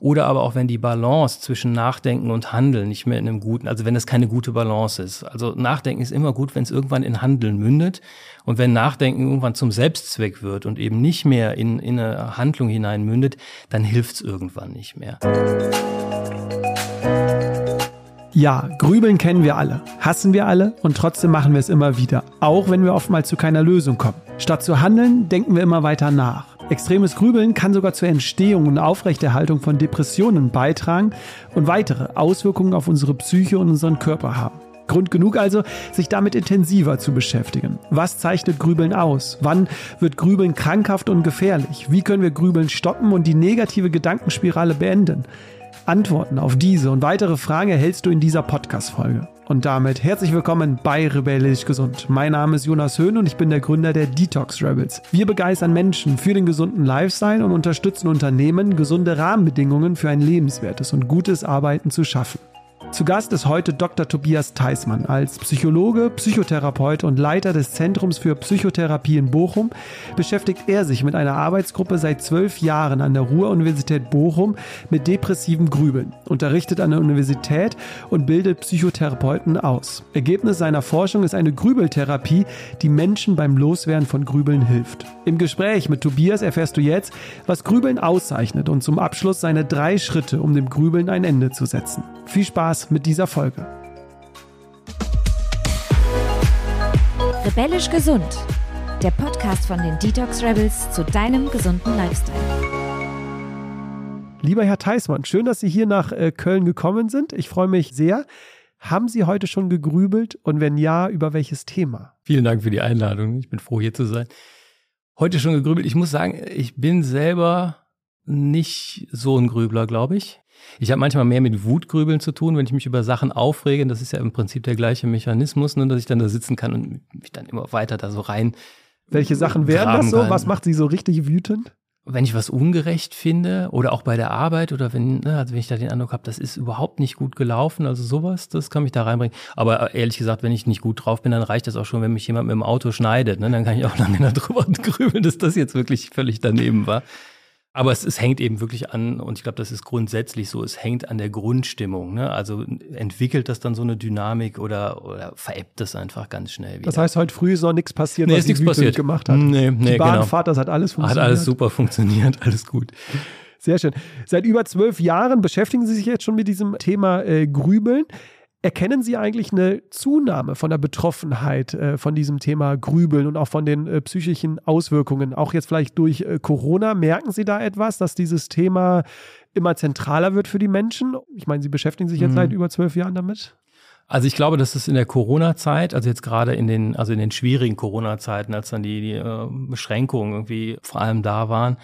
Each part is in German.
Oder aber auch wenn die Balance zwischen Nachdenken und Handeln nicht mehr in einem guten, also wenn das keine gute Balance ist. Also Nachdenken ist immer gut, wenn es irgendwann in Handeln mündet. Und wenn Nachdenken irgendwann zum Selbstzweck wird und eben nicht mehr in, in eine Handlung hinein mündet, dann hilft es irgendwann nicht mehr. Ja, Grübeln kennen wir alle, hassen wir alle und trotzdem machen wir es immer wieder, auch wenn wir oftmals zu keiner Lösung kommen. Statt zu handeln, denken wir immer weiter nach. Extremes Grübeln kann sogar zur Entstehung und Aufrechterhaltung von Depressionen beitragen und weitere Auswirkungen auf unsere Psyche und unseren Körper haben. Grund genug also, sich damit intensiver zu beschäftigen. Was zeichnet Grübeln aus? Wann wird Grübeln krankhaft und gefährlich? Wie können wir Grübeln stoppen und die negative Gedankenspirale beenden? Antworten auf diese und weitere Fragen erhältst du in dieser Podcast-Folge. Und damit herzlich willkommen bei Rebellisch Gesund. Mein Name ist Jonas Höhn und ich bin der Gründer der Detox Rebels. Wir begeistern Menschen für den gesunden Lifestyle und unterstützen Unternehmen, gesunde Rahmenbedingungen für ein lebenswertes und gutes Arbeiten zu schaffen. Zu Gast ist heute Dr. Tobias Theismann. Als Psychologe, Psychotherapeut und Leiter des Zentrums für Psychotherapie in Bochum beschäftigt er sich mit einer Arbeitsgruppe seit zwölf Jahren an der Ruhr-Universität Bochum mit depressivem Grübeln, unterrichtet an der Universität und bildet Psychotherapeuten aus. Ergebnis seiner Forschung ist eine Grübeltherapie, die Menschen beim Loswerden von Grübeln hilft. Im Gespräch mit Tobias erfährst du jetzt, was Grübeln auszeichnet und zum Abschluss seine drei Schritte, um dem Grübeln ein Ende zu setzen. Viel Spaß mit dieser Folge. Rebellisch gesund. Der Podcast von den Detox Rebels zu deinem gesunden Lifestyle. Lieber Herr Theismann, schön, dass Sie hier nach äh, Köln gekommen sind. Ich freue mich sehr. Haben Sie heute schon gegrübelt und wenn ja, über welches Thema? Vielen Dank für die Einladung. Ich bin froh, hier zu sein. Heute schon gegrübelt. Ich muss sagen, ich bin selber nicht so ein Grübler, glaube ich. Ich habe manchmal mehr mit Wutgrübeln zu tun, wenn ich mich über Sachen aufrege. Das ist ja im Prinzip der gleiche Mechanismus, nur dass ich dann da sitzen kann und mich dann immer weiter da so rein. Welche Sachen wären das so? Kann. Was macht sie so richtig wütend? Wenn ich was ungerecht finde oder auch bei der Arbeit oder wenn, ne, also wenn ich da den Eindruck habe, das ist überhaupt nicht gut gelaufen, also sowas, das kann mich da reinbringen. Aber ehrlich gesagt, wenn ich nicht gut drauf bin, dann reicht das auch schon, wenn mich jemand mit dem Auto schneidet. Ne? Dann kann ich auch lange darüber grübeln, dass das jetzt wirklich völlig daneben war. Aber es, es hängt eben wirklich an, und ich glaube, das ist grundsätzlich so, es hängt an der Grundstimmung. Ne? Also entwickelt das dann so eine Dynamik oder, oder veräppt das einfach ganz schnell wieder. Das heißt, heute früh ist noch nichts passiert, nee, was nichts passiert. gemacht hat. Nee, nee, Die Bahnfahrt, genau. das hat alles funktioniert. Hat alles super funktioniert, alles gut. Sehr schön. Seit über zwölf Jahren beschäftigen Sie sich jetzt schon mit diesem Thema äh, Grübeln. Erkennen Sie eigentlich eine Zunahme von der Betroffenheit äh, von diesem Thema Grübeln und auch von den äh, psychischen Auswirkungen, auch jetzt vielleicht durch äh, Corona? Merken Sie da etwas, dass dieses Thema immer zentraler wird für die Menschen? Ich meine, Sie beschäftigen sich jetzt mhm. seit über zwölf Jahren damit. Also ich glaube, dass es in der Corona-Zeit, also jetzt gerade in den, also in den schwierigen Corona-Zeiten, als dann die, die äh, Beschränkungen irgendwie vor allem da waren,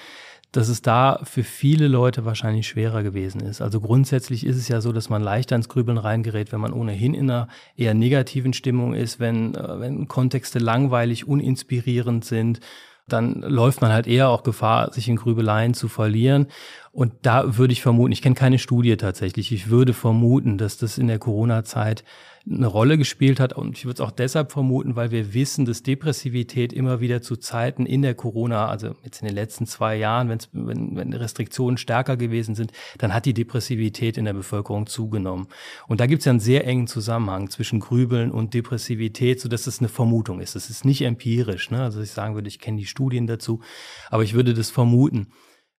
dass es da für viele Leute wahrscheinlich schwerer gewesen ist. Also grundsätzlich ist es ja so, dass man leichter ins Grübeln reingerät, wenn man ohnehin in einer eher negativen Stimmung ist, wenn, äh, wenn Kontexte langweilig, uninspirierend sind dann läuft man halt eher auch Gefahr, sich in Grübeleien zu verlieren. Und da würde ich vermuten, ich kenne keine Studie tatsächlich, ich würde vermuten, dass das in der Corona-Zeit eine Rolle gespielt hat. Und ich würde es auch deshalb vermuten, weil wir wissen, dass Depressivität immer wieder zu Zeiten in der Corona, also jetzt in den letzten zwei Jahren, wenn's, wenn, wenn Restriktionen stärker gewesen sind, dann hat die Depressivität in der Bevölkerung zugenommen. Und da gibt es ja einen sehr engen Zusammenhang zwischen Grübeln und Depressivität, so dass es eine Vermutung ist. Das ist nicht empirisch. Ne? Also ich sagen würde, ich kenne die Studien dazu, aber ich würde das vermuten.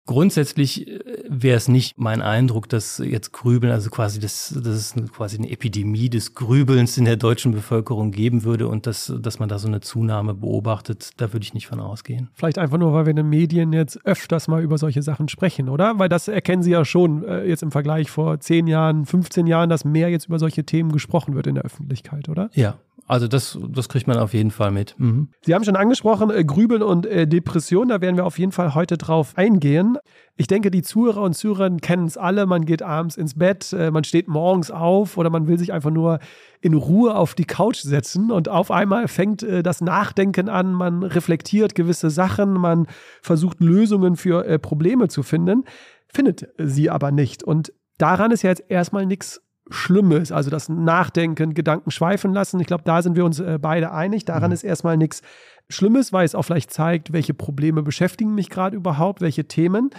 Grundsätzlich äh, wäre es nicht mein Eindruck, dass jetzt Grübeln, also quasi das, das ist quasi eine Epidemie des Grübelns in der deutschen Bevölkerung geben würde und dass, dass man da so eine Zunahme beobachtet, da würde ich nicht von ausgehen. Vielleicht einfach nur, weil wir in den Medien jetzt öfters mal über solche Sachen sprechen, oder? Weil das erkennen Sie ja schon äh, jetzt im Vergleich vor zehn Jahren, 15 Jahren, dass mehr jetzt über solche Themen gesprochen wird in der Öffentlichkeit, oder? Ja, also das, das kriegt man auf jeden Fall mit. Mhm. Sie haben schon angesprochen, äh, Grübeln und äh, Depression, da werden wir auf jeden Fall heute drauf eingehen. Ich denke, die Zuhörer und Zuhörerinnen kennen es alle. Man geht abends ins Bett, äh, man steht morgens auf oder man will sich einfach nur in Ruhe auf die Couch setzen und auf einmal fängt äh, das Nachdenken an, man reflektiert gewisse Sachen, man versucht Lösungen für äh, Probleme zu finden, findet sie aber nicht. Und daran ist ja jetzt erstmal nichts Schlimmes, also das Nachdenken, Gedanken schweifen lassen. Ich glaube, da sind wir uns äh, beide einig. Daran mhm. ist erstmal nichts Schlimmes, weil es auch vielleicht zeigt, welche Probleme beschäftigen mich gerade überhaupt, welche Themen.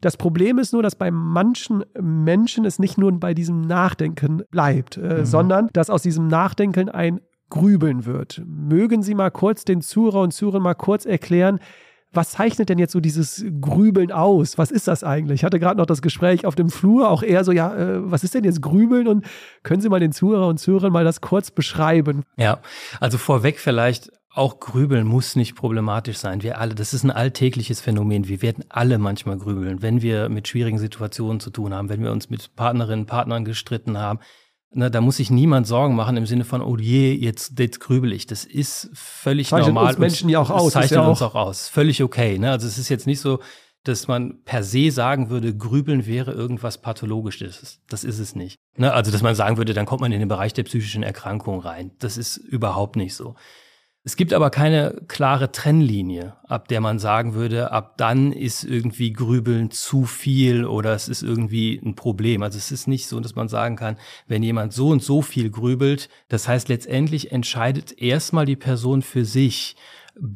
Das Problem ist nur, dass bei manchen Menschen es nicht nur bei diesem Nachdenken bleibt, äh, mhm. sondern dass aus diesem Nachdenken ein Grübeln wird. Mögen Sie mal kurz den Zuhörer und Zuhörern mal kurz erklären, was zeichnet denn jetzt so dieses Grübeln aus? Was ist das eigentlich? Ich hatte gerade noch das Gespräch auf dem Flur, auch eher so, ja, äh, was ist denn jetzt Grübeln? Und können Sie mal den Zuhörer und Zuhörern mal das kurz beschreiben? Ja, also vorweg vielleicht auch Grübeln muss nicht problematisch sein. Wir alle, das ist ein alltägliches Phänomen. Wir werden alle manchmal grübeln, wenn wir mit schwierigen Situationen zu tun haben, wenn wir uns mit Partnerinnen, Partnern gestritten haben, na, da muss sich niemand Sorgen machen im Sinne von, oh je, jetzt, jetzt grübel ich. Das ist völlig zeichnet normal. Uns Menschen ja auch aus. Zeichnet ja uns auch aus. Völlig okay. Ne? Also es ist jetzt nicht so, dass man per se sagen würde, grübeln wäre irgendwas Pathologisches. Das ist es nicht. Ne? Also dass man sagen würde, dann kommt man in den Bereich der psychischen Erkrankung rein. Das ist überhaupt nicht so. Es gibt aber keine klare Trennlinie, ab der man sagen würde, ab dann ist irgendwie Grübeln zu viel oder es ist irgendwie ein Problem. Also es ist nicht so, dass man sagen kann, wenn jemand so und so viel grübelt, das heißt letztendlich entscheidet erstmal die Person für sich,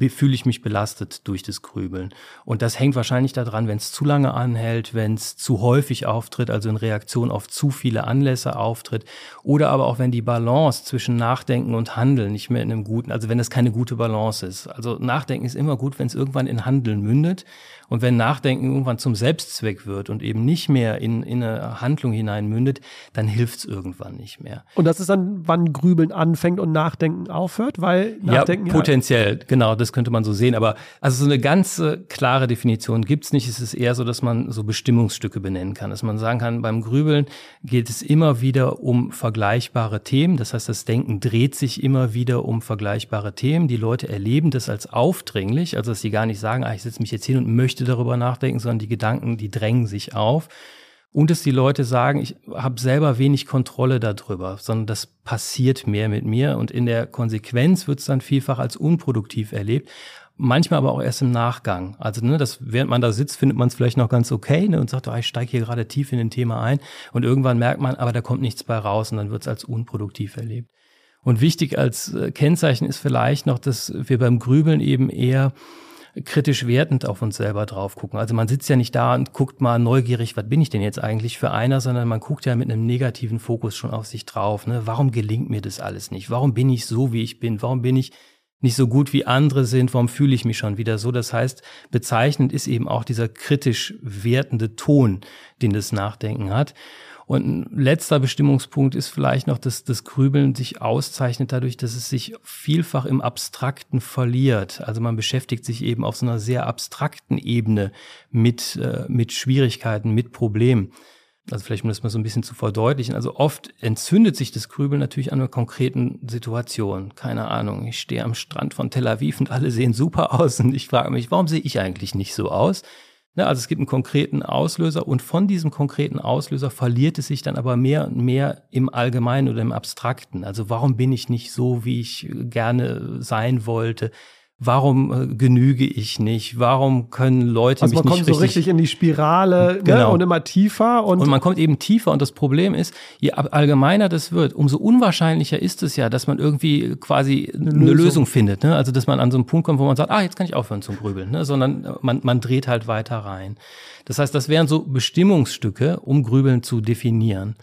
fühle ich mich belastet durch das Grübeln. Und das hängt wahrscheinlich daran, wenn es zu lange anhält, wenn es zu häufig auftritt, also in Reaktion auf zu viele Anlässe auftritt, oder aber auch wenn die Balance zwischen Nachdenken und Handeln nicht mehr in einem guten, also wenn es keine gute Balance ist. Also Nachdenken ist immer gut, wenn es irgendwann in Handeln mündet. Und wenn Nachdenken irgendwann zum Selbstzweck wird und eben nicht mehr in, in eine Handlung hinein mündet, dann hilft es irgendwann nicht mehr. Und das ist dann, wann Grübeln anfängt und Nachdenken aufhört, weil Nachdenken ja potenziell, ja genau, das könnte man so sehen. Aber also so eine ganze klare Definition gibt's nicht. Es ist eher so, dass man so Bestimmungsstücke benennen kann, dass man sagen kann, beim Grübeln geht es immer wieder um vergleichbare Themen. Das heißt, das Denken dreht sich immer wieder um vergleichbare Themen. Die Leute erleben das als aufdringlich, also dass sie gar nicht sagen, ah, ich setze mich jetzt hin und möchte möchte darüber nachdenken, sondern die Gedanken, die drängen sich auf. Und dass die Leute sagen, ich habe selber wenig Kontrolle darüber, sondern das passiert mehr mit mir. Und in der Konsequenz wird es dann vielfach als unproduktiv erlebt. Manchmal aber auch erst im Nachgang. Also, ne, das, während man da sitzt, findet man es vielleicht noch ganz okay ne, und sagt, oh, ich steige hier gerade tief in ein Thema ein. Und irgendwann merkt man, aber da kommt nichts bei raus und dann wird es als unproduktiv erlebt. Und wichtig als äh, Kennzeichen ist vielleicht noch, dass wir beim Grübeln eben eher kritisch wertend auf uns selber drauf gucken. Also man sitzt ja nicht da und guckt mal neugierig, was bin ich denn jetzt eigentlich für einer, sondern man guckt ja mit einem negativen Fokus schon auf sich drauf. Ne? Warum gelingt mir das alles nicht? Warum bin ich so, wie ich bin? Warum bin ich nicht so gut wie andere sind, warum fühle ich mich schon wieder so? Das heißt, bezeichnend ist eben auch dieser kritisch wertende Ton, den das Nachdenken hat. Und ein letzter Bestimmungspunkt ist vielleicht noch, dass das Grübeln sich auszeichnet dadurch, dass es sich vielfach im Abstrakten verliert. Also man beschäftigt sich eben auf so einer sehr abstrakten Ebene mit, äh, mit Schwierigkeiten, mit Problemen. Also vielleicht um das mal so ein bisschen zu verdeutlichen. Also oft entzündet sich das Grübeln natürlich an einer konkreten Situation. Keine Ahnung, ich stehe am Strand von Tel Aviv und alle sehen super aus und ich frage mich, warum sehe ich eigentlich nicht so aus? Ne, also es gibt einen konkreten Auslöser und von diesem konkreten Auslöser verliert es sich dann aber mehr und mehr im Allgemeinen oder im Abstrakten. Also warum bin ich nicht so, wie ich gerne sein wollte? Warum äh, genüge ich nicht? Warum können Leute also mich nicht richtig... man kommt so richtig in die Spirale ne, genau. ne? und immer tiefer. Und, und man kommt eben tiefer und das Problem ist, je allgemeiner das wird, umso unwahrscheinlicher ist es ja, dass man irgendwie quasi eine, eine Lösung. Lösung, findet. Ne? Also dass man an so einen Punkt kommt, wo man sagt, ah, jetzt kann ich aufhören zum Grübeln, ne? sondern äh, man, man dreht halt weiter rein. Das heißt, das wären so Bestimmungsstücke, um Grübeln zu definieren.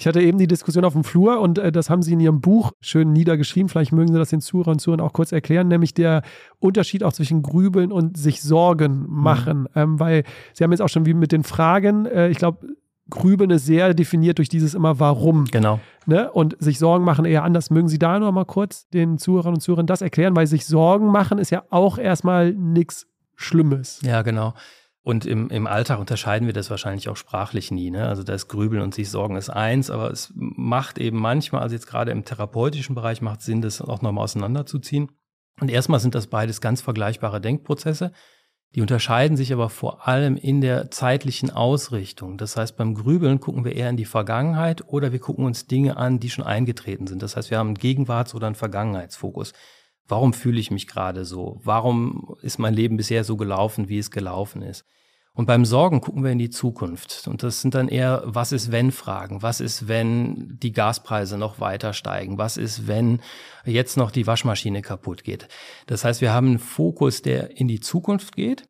Ich hatte eben die Diskussion auf dem Flur und äh, das haben Sie in Ihrem Buch schön niedergeschrieben. Vielleicht mögen Sie das den Zuhörern und Zuhörern auch kurz erklären, nämlich der Unterschied auch zwischen Grübeln und sich Sorgen mhm. machen. Mhm. Ähm, weil Sie haben jetzt auch schon wie mit den Fragen, äh, ich glaube, Grübeln ist sehr definiert durch dieses immer Warum. Genau. Ne? Und sich Sorgen machen eher anders. Mögen Sie da noch mal kurz den Zuhörern und Zuhörern das erklären? Weil sich Sorgen machen ist ja auch erstmal nichts Schlimmes. Ja, genau. Und im, im Alltag unterscheiden wir das wahrscheinlich auch sprachlich nie. Ne? Also das Grübeln und sich Sorgen ist eins, aber es macht eben manchmal, also jetzt gerade im therapeutischen Bereich, macht Sinn, das auch nochmal auseinanderzuziehen. Und erstmal sind das beides ganz vergleichbare Denkprozesse. Die unterscheiden sich aber vor allem in der zeitlichen Ausrichtung. Das heißt, beim Grübeln gucken wir eher in die Vergangenheit oder wir gucken uns Dinge an, die schon eingetreten sind. Das heißt, wir haben einen Gegenwarts- oder einen Vergangenheitsfokus. Warum fühle ich mich gerade so? Warum ist mein Leben bisher so gelaufen, wie es gelaufen ist? Und beim Sorgen gucken wir in die Zukunft. Und das sind dann eher, was ist wenn Fragen? Was ist, wenn die Gaspreise noch weiter steigen? Was ist, wenn jetzt noch die Waschmaschine kaputt geht? Das heißt, wir haben einen Fokus, der in die Zukunft geht.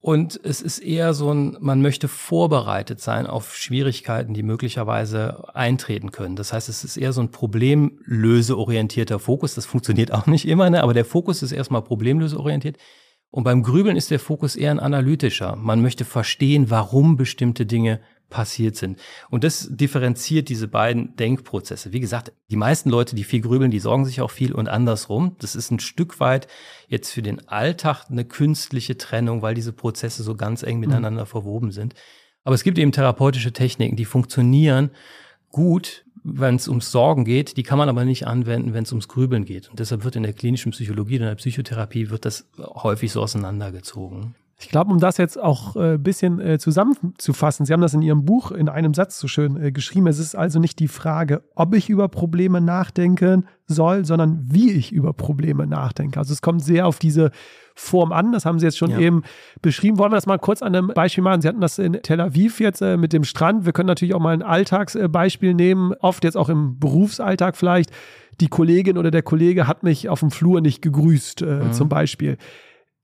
Und es ist eher so ein, man möchte vorbereitet sein auf Schwierigkeiten, die möglicherweise eintreten können. Das heißt, es ist eher so ein problemlöseorientierter Fokus. Das funktioniert auch nicht immer, ne? aber der Fokus ist erstmal problemlöseorientiert. Und beim Grübeln ist der Fokus eher ein analytischer. Man möchte verstehen, warum bestimmte Dinge passiert sind. Und das differenziert diese beiden Denkprozesse. Wie gesagt, die meisten Leute, die viel grübeln, die sorgen sich auch viel und andersrum. Das ist ein Stück weit jetzt für den Alltag eine künstliche Trennung, weil diese Prozesse so ganz eng miteinander mhm. verwoben sind. Aber es gibt eben therapeutische Techniken, die funktionieren gut, wenn es ums Sorgen geht, die kann man aber nicht anwenden, wenn es ums Grübeln geht. Und deshalb wird in der klinischen Psychologie, in der Psychotherapie wird das häufig so auseinandergezogen. Ich glaube, um das jetzt auch ein äh, bisschen äh, zusammenzufassen, Sie haben das in Ihrem Buch in einem Satz so schön äh, geschrieben. Es ist also nicht die Frage, ob ich über Probleme nachdenken soll, sondern wie ich über Probleme nachdenke. Also es kommt sehr auf diese Form an. Das haben Sie jetzt schon ja. eben beschrieben. Wollen wir das mal kurz an einem Beispiel machen? Sie hatten das in Tel Aviv jetzt äh, mit dem Strand. Wir können natürlich auch mal ein Alltagsbeispiel nehmen, oft jetzt auch im Berufsalltag vielleicht. Die Kollegin oder der Kollege hat mich auf dem Flur nicht gegrüßt, äh, mhm. zum Beispiel.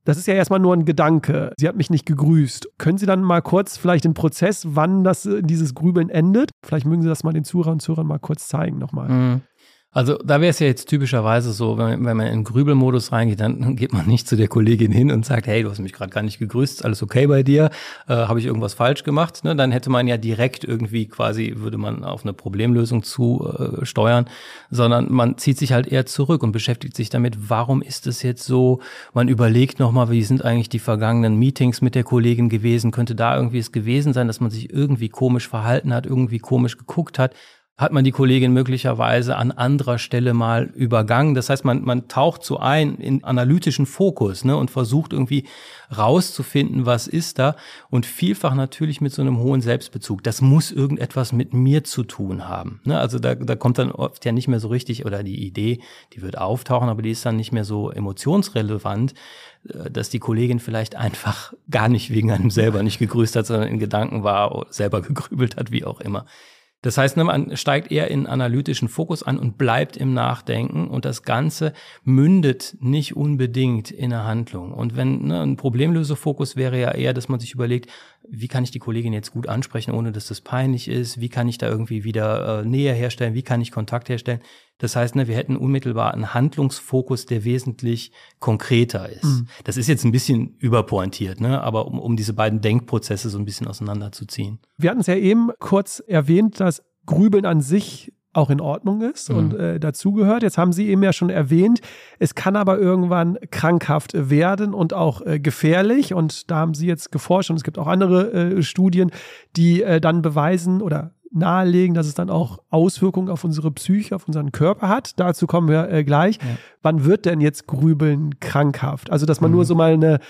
Das ist ja erstmal nur ein Gedanke. Sie hat mich nicht gegrüßt. Können Sie dann mal kurz vielleicht den Prozess, wann das äh, dieses Grübeln endet? Vielleicht mögen Sie das mal den Zuhörern und Zuhörern mal kurz zeigen nochmal. Mhm. Also da wäre es ja jetzt typischerweise so, wenn, wenn man in Grübelmodus reingeht, dann geht man nicht zu der Kollegin hin und sagt, hey, du hast mich gerade gar nicht gegrüßt, alles okay bei dir, äh, habe ich irgendwas falsch gemacht? Ne? Dann hätte man ja direkt irgendwie quasi, würde man auf eine Problemlösung zu äh, steuern, sondern man zieht sich halt eher zurück und beschäftigt sich damit, warum ist es jetzt so? Man überlegt nochmal, wie sind eigentlich die vergangenen Meetings mit der Kollegin gewesen? Könnte da irgendwie es gewesen sein, dass man sich irgendwie komisch verhalten hat, irgendwie komisch geguckt hat? Hat man die Kollegin möglicherweise an anderer Stelle mal übergangen. Das heißt, man, man taucht so ein in analytischen Fokus ne, und versucht irgendwie rauszufinden, was ist da. Und vielfach natürlich mit so einem hohen Selbstbezug. Das muss irgendetwas mit mir zu tun haben. Ne? Also da, da kommt dann oft ja nicht mehr so richtig, oder die Idee, die wird auftauchen, aber die ist dann nicht mehr so emotionsrelevant, äh, dass die Kollegin vielleicht einfach gar nicht wegen einem selber nicht gegrüßt hat, sondern in Gedanken war, selber gegrübelt hat, wie auch immer. Das heißt, man steigt eher in analytischen Fokus an und bleibt im Nachdenken und das Ganze mündet nicht unbedingt in eine Handlung. Und wenn ne, ein Problemlösefokus wäre ja eher, dass man sich überlegt, wie kann ich die Kollegin jetzt gut ansprechen, ohne dass das peinlich ist? Wie kann ich da irgendwie wieder äh, Nähe herstellen? Wie kann ich Kontakt herstellen? Das heißt, ne, wir hätten unmittelbar einen Handlungsfokus, der wesentlich konkreter ist. Mhm. Das ist jetzt ein bisschen überpointiert, ne? aber um, um diese beiden Denkprozesse so ein bisschen auseinanderzuziehen. Wir hatten es ja eben kurz erwähnt, dass Grübeln an sich auch in Ordnung ist mhm. und äh, dazugehört. Jetzt haben Sie eben ja schon erwähnt, es kann aber irgendwann krankhaft werden und auch äh, gefährlich. Und da haben Sie jetzt geforscht und es gibt auch andere äh, Studien, die äh, dann beweisen oder nahelegen, dass es dann auch Auswirkungen auf unsere Psyche, auf unseren Körper hat. Dazu kommen wir äh, gleich. Ja. Wann wird denn jetzt Grübeln krankhaft? Also, dass man mhm. nur so mal eine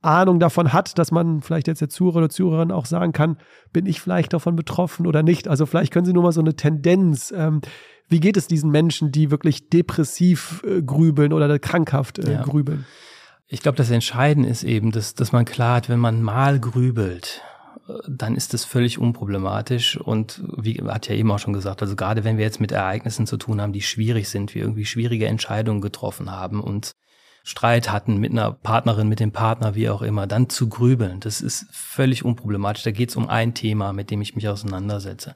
Ahnung davon hat, dass man vielleicht jetzt der Zuhörer oder Zuhörerin auch sagen kann, bin ich vielleicht davon betroffen oder nicht? Also vielleicht können Sie nur mal so eine Tendenz. Ähm, wie geht es diesen Menschen, die wirklich depressiv äh, grübeln oder krankhaft äh, ja. grübeln? Ich glaube, das Entscheidende ist eben, dass, dass man klar hat, wenn man mal grübelt, dann ist das völlig unproblematisch. Und wie hat ja eben auch schon gesagt, also gerade wenn wir jetzt mit Ereignissen zu tun haben, die schwierig sind, wir irgendwie schwierige Entscheidungen getroffen haben und Streit hatten mit einer Partnerin, mit dem Partner, wie auch immer, dann zu grübeln, das ist völlig unproblematisch. Da geht es um ein Thema, mit dem ich mich auseinandersetze.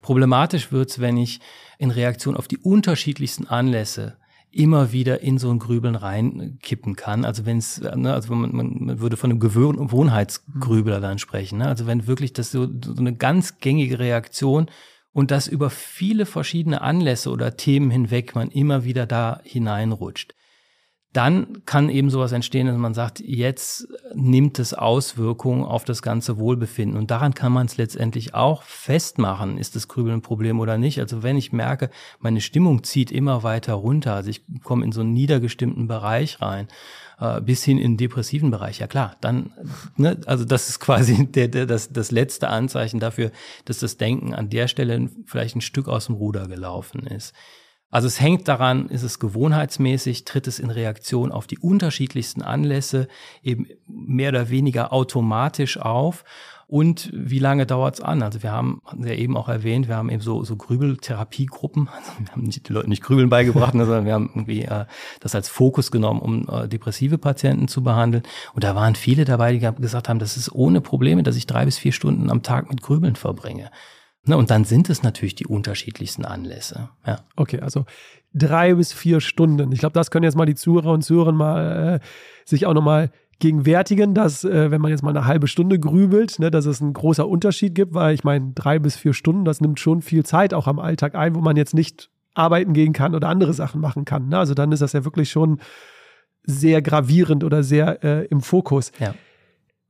Problematisch wird's, wenn ich in Reaktion auf die unterschiedlichsten Anlässe immer wieder in so ein Grübeln reinkippen kann. Also wenn es, ne, also man, man würde von einem Gewohnheitsgrübler dann sprechen. Ne? Also wenn wirklich das so, so eine ganz gängige Reaktion und das über viele verschiedene Anlässe oder Themen hinweg man immer wieder da hineinrutscht dann kann eben sowas entstehen, dass man sagt, jetzt nimmt es Auswirkungen auf das ganze Wohlbefinden. Und daran kann man es letztendlich auch festmachen, ist das Grübeln ein Problem oder nicht. Also wenn ich merke, meine Stimmung zieht immer weiter runter, also ich komme in so einen niedergestimmten Bereich rein, äh, bis hin in den depressiven Bereich, ja klar, dann, ne, also das ist quasi der, der, das, das letzte Anzeichen dafür, dass das Denken an der Stelle vielleicht ein Stück aus dem Ruder gelaufen ist. Also es hängt daran, ist es gewohnheitsmäßig, tritt es in Reaktion auf die unterschiedlichsten Anlässe eben mehr oder weniger automatisch auf. und wie lange dauert's an? Also wir haben, hatten Sie ja eben auch erwähnt, wir haben eben so, so Grübeltherapiegruppen. Also wir haben die Leute nicht Grübeln beigebracht, sondern wir haben irgendwie äh, das als Fokus genommen, um äh, depressive Patienten zu behandeln. Und da waren viele dabei, die gesagt haben, das ist ohne Probleme, dass ich drei bis vier Stunden am Tag mit Grübeln verbringe. Ne, und dann sind es natürlich die unterschiedlichsten Anlässe. Ja. Okay, also drei bis vier Stunden. Ich glaube, das können jetzt mal die Zuhörer und Zuhörer mal äh, sich auch nochmal gegenwärtigen, dass äh, wenn man jetzt mal eine halbe Stunde grübelt, ne, dass es ein großer Unterschied gibt, weil ich meine, drei bis vier Stunden, das nimmt schon viel Zeit auch am Alltag ein, wo man jetzt nicht arbeiten gehen kann oder andere Sachen machen kann. Ne? Also dann ist das ja wirklich schon sehr gravierend oder sehr äh, im Fokus. Ja.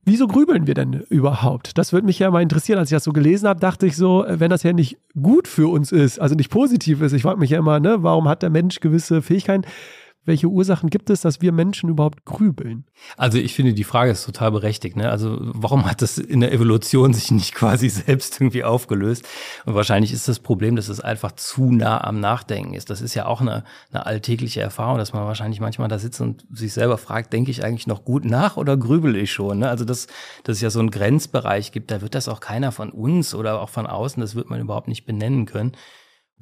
Wieso grübeln wir denn überhaupt? Das würde mich ja mal interessieren. Als ich das so gelesen habe, dachte ich so, äh, wenn das ja nicht gut für uns ist, also nicht positiv ist, ich frage mich ja immer, ne, warum hat der Mensch gewisse Fähigkeiten? Welche Ursachen gibt es, dass wir Menschen überhaupt grübeln? Also ich finde, die Frage ist total berechtigt. Ne? Also warum hat das in der Evolution sich nicht quasi selbst irgendwie aufgelöst? Und wahrscheinlich ist das Problem, dass es einfach zu nah am Nachdenken ist. Das ist ja auch eine, eine alltägliche Erfahrung, dass man wahrscheinlich manchmal da sitzt und sich selber fragt, denke ich eigentlich noch gut nach oder grübel ich schon? Ne? Also dass, dass es ja so einen Grenzbereich gibt, da wird das auch keiner von uns oder auch von außen, das wird man überhaupt nicht benennen können.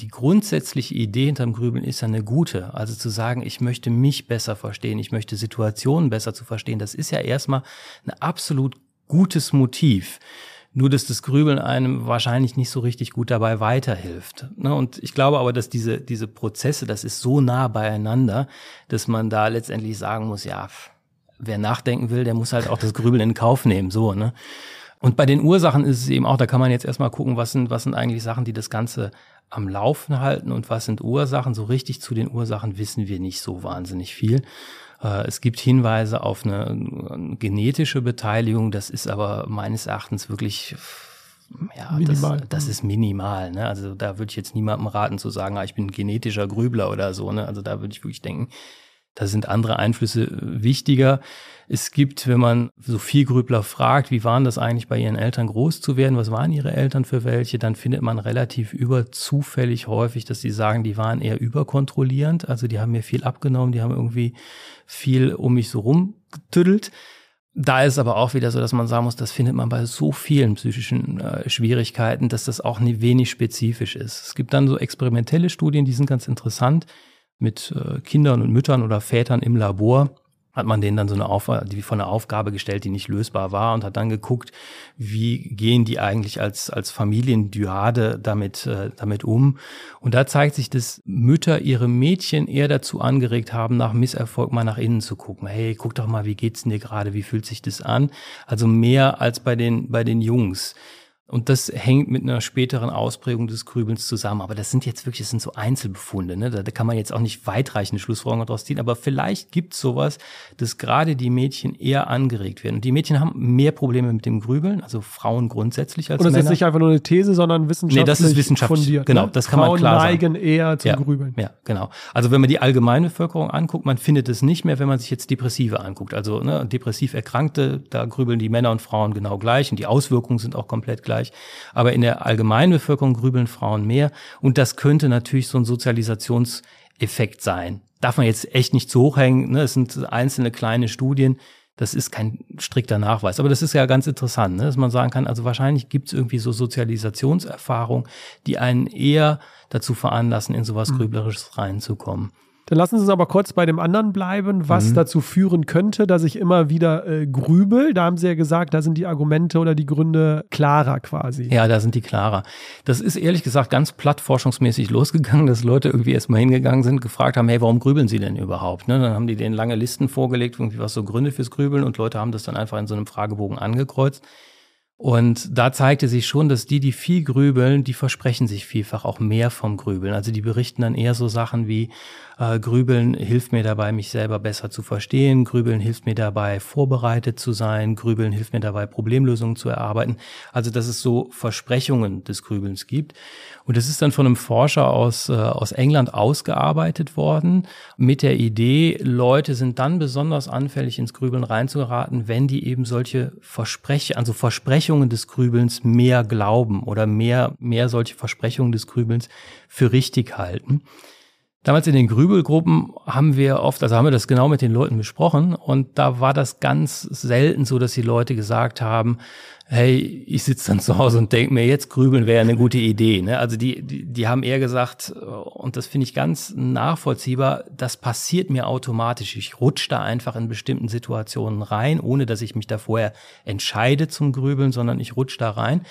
Die grundsätzliche Idee hinterm Grübeln ist ja eine gute. Also zu sagen, ich möchte mich besser verstehen, ich möchte Situationen besser zu verstehen, das ist ja erstmal ein absolut gutes Motiv. Nur, dass das Grübeln einem wahrscheinlich nicht so richtig gut dabei weiterhilft. Ne? Und ich glaube aber, dass diese, diese Prozesse, das ist so nah beieinander, dass man da letztendlich sagen muss, ja, wer nachdenken will, der muss halt auch das Grübeln in Kauf nehmen, so, ne? Und bei den Ursachen ist es eben auch, da kann man jetzt erstmal gucken, was sind, was sind eigentlich Sachen, die das Ganze am Laufen halten und was sind Ursachen. So richtig zu den Ursachen wissen wir nicht so wahnsinnig viel. Äh, es gibt Hinweise auf eine genetische Beteiligung, das ist aber meines Erachtens wirklich ja, minimal. Das, das ist minimal. Ne? Also da würde ich jetzt niemandem raten zu sagen, ah, ich bin genetischer Grübler oder so. Ne? Also da würde ich wirklich denken, da sind andere Einflüsse wichtiger. Es gibt, wenn man so viel Grübler fragt, wie waren das eigentlich bei ihren Eltern groß zu werden, was waren ihre Eltern für welche, dann findet man relativ überzufällig häufig, dass sie sagen, die waren eher überkontrollierend, also die haben mir viel abgenommen, die haben irgendwie viel um mich so rumgetüddelt. Da ist aber auch wieder so, dass man sagen muss, das findet man bei so vielen psychischen äh, Schwierigkeiten, dass das auch nie wenig spezifisch ist. Es gibt dann so experimentelle Studien, die sind ganz interessant mit äh, Kindern und Müttern oder Vätern im Labor hat man denen dann so eine Aufgabe, die von einer Aufgabe gestellt, die nicht lösbar war und hat dann geguckt, wie gehen die eigentlich als, als Familiendyade damit, äh, damit um. Und da zeigt sich, dass Mütter ihre Mädchen eher dazu angeregt haben, nach Misserfolg mal nach innen zu gucken. Hey, guck doch mal, wie geht's denn dir gerade? Wie fühlt sich das an? Also mehr als bei den, bei den Jungs. Und das hängt mit einer späteren Ausprägung des Grübelns zusammen. Aber das sind jetzt wirklich, das sind so Einzelbefunde. Ne? Da, da kann man jetzt auch nicht weitreichende Schlussfolgerungen daraus ziehen. Aber vielleicht gibt es sowas, dass gerade die Mädchen eher angeregt werden. Und die Mädchen haben mehr Probleme mit dem Grübeln, also Frauen grundsätzlich als Und das Männer. ist nicht einfach nur eine These, sondern wissenschaftlich Nee, das ist wissenschaftlich fundiert. Genau, ne? das kann Frauen man klar neigen sagen. eher zum ja, Grübeln. Ja, genau. Also wenn man die allgemeine Bevölkerung anguckt, man findet es nicht mehr, wenn man sich jetzt Depressive anguckt. Also ne, depressiv Erkrankte, da grübeln die Männer und Frauen genau gleich und die Auswirkungen sind auch komplett gleich. Aber in der Allgemeinbevölkerung grübeln Frauen mehr. Und das könnte natürlich so ein Sozialisationseffekt sein. Darf man jetzt echt nicht zu hoch hängen. Ne? Es sind einzelne kleine Studien. Das ist kein strikter Nachweis. Aber das ist ja ganz interessant, ne? dass man sagen kann, also wahrscheinlich gibt es irgendwie so Sozialisationserfahrungen, die einen eher dazu veranlassen, in sowas Grüblerisches reinzukommen. Dann lassen Sie uns aber kurz bei dem anderen bleiben, was Mhm. dazu führen könnte, dass ich immer wieder äh, grübel. Da haben Sie ja gesagt, da sind die Argumente oder die Gründe klarer quasi. Ja, da sind die klarer. Das ist ehrlich gesagt ganz plattforschungsmäßig losgegangen, dass Leute irgendwie erstmal hingegangen sind, gefragt haben, hey, warum grübeln sie denn überhaupt? Ne? Dann haben die denen lange Listen vorgelegt, irgendwie was so Gründe fürs Grübeln und Leute haben das dann einfach in so einem Fragebogen angekreuzt. Und da zeigte sich schon, dass die, die viel grübeln, die versprechen sich vielfach auch mehr vom Grübeln. Also die berichten dann eher so Sachen wie, äh, Grübeln hilft mir dabei, mich selber besser zu verstehen. Grübeln hilft mir dabei, vorbereitet zu sein. Grübeln hilft mir dabei, Problemlösungen zu erarbeiten. Also, dass es so Versprechungen des Grübelns gibt. Und das ist dann von einem Forscher aus, äh, aus England ausgearbeitet worden mit der Idee, Leute sind dann besonders anfällig ins Grübeln reinzugeraten, wenn die eben solche Versprechen, also Versprechungen des Grübelns mehr glauben oder mehr, mehr solche Versprechungen des Grübelns für richtig halten. Damals in den Grübelgruppen haben wir oft, also haben wir das genau mit den Leuten besprochen und da war das ganz selten so, dass die Leute gesagt haben, hey, ich sitze dann zu Hause und denke mir, jetzt grübeln wäre eine gute Idee. Ne? Also die, die, die haben eher gesagt, und das finde ich ganz nachvollziehbar, das passiert mir automatisch. Ich rutsche da einfach in bestimmten Situationen rein, ohne dass ich mich da vorher entscheide zum Grübeln, sondern ich rutsche da rein.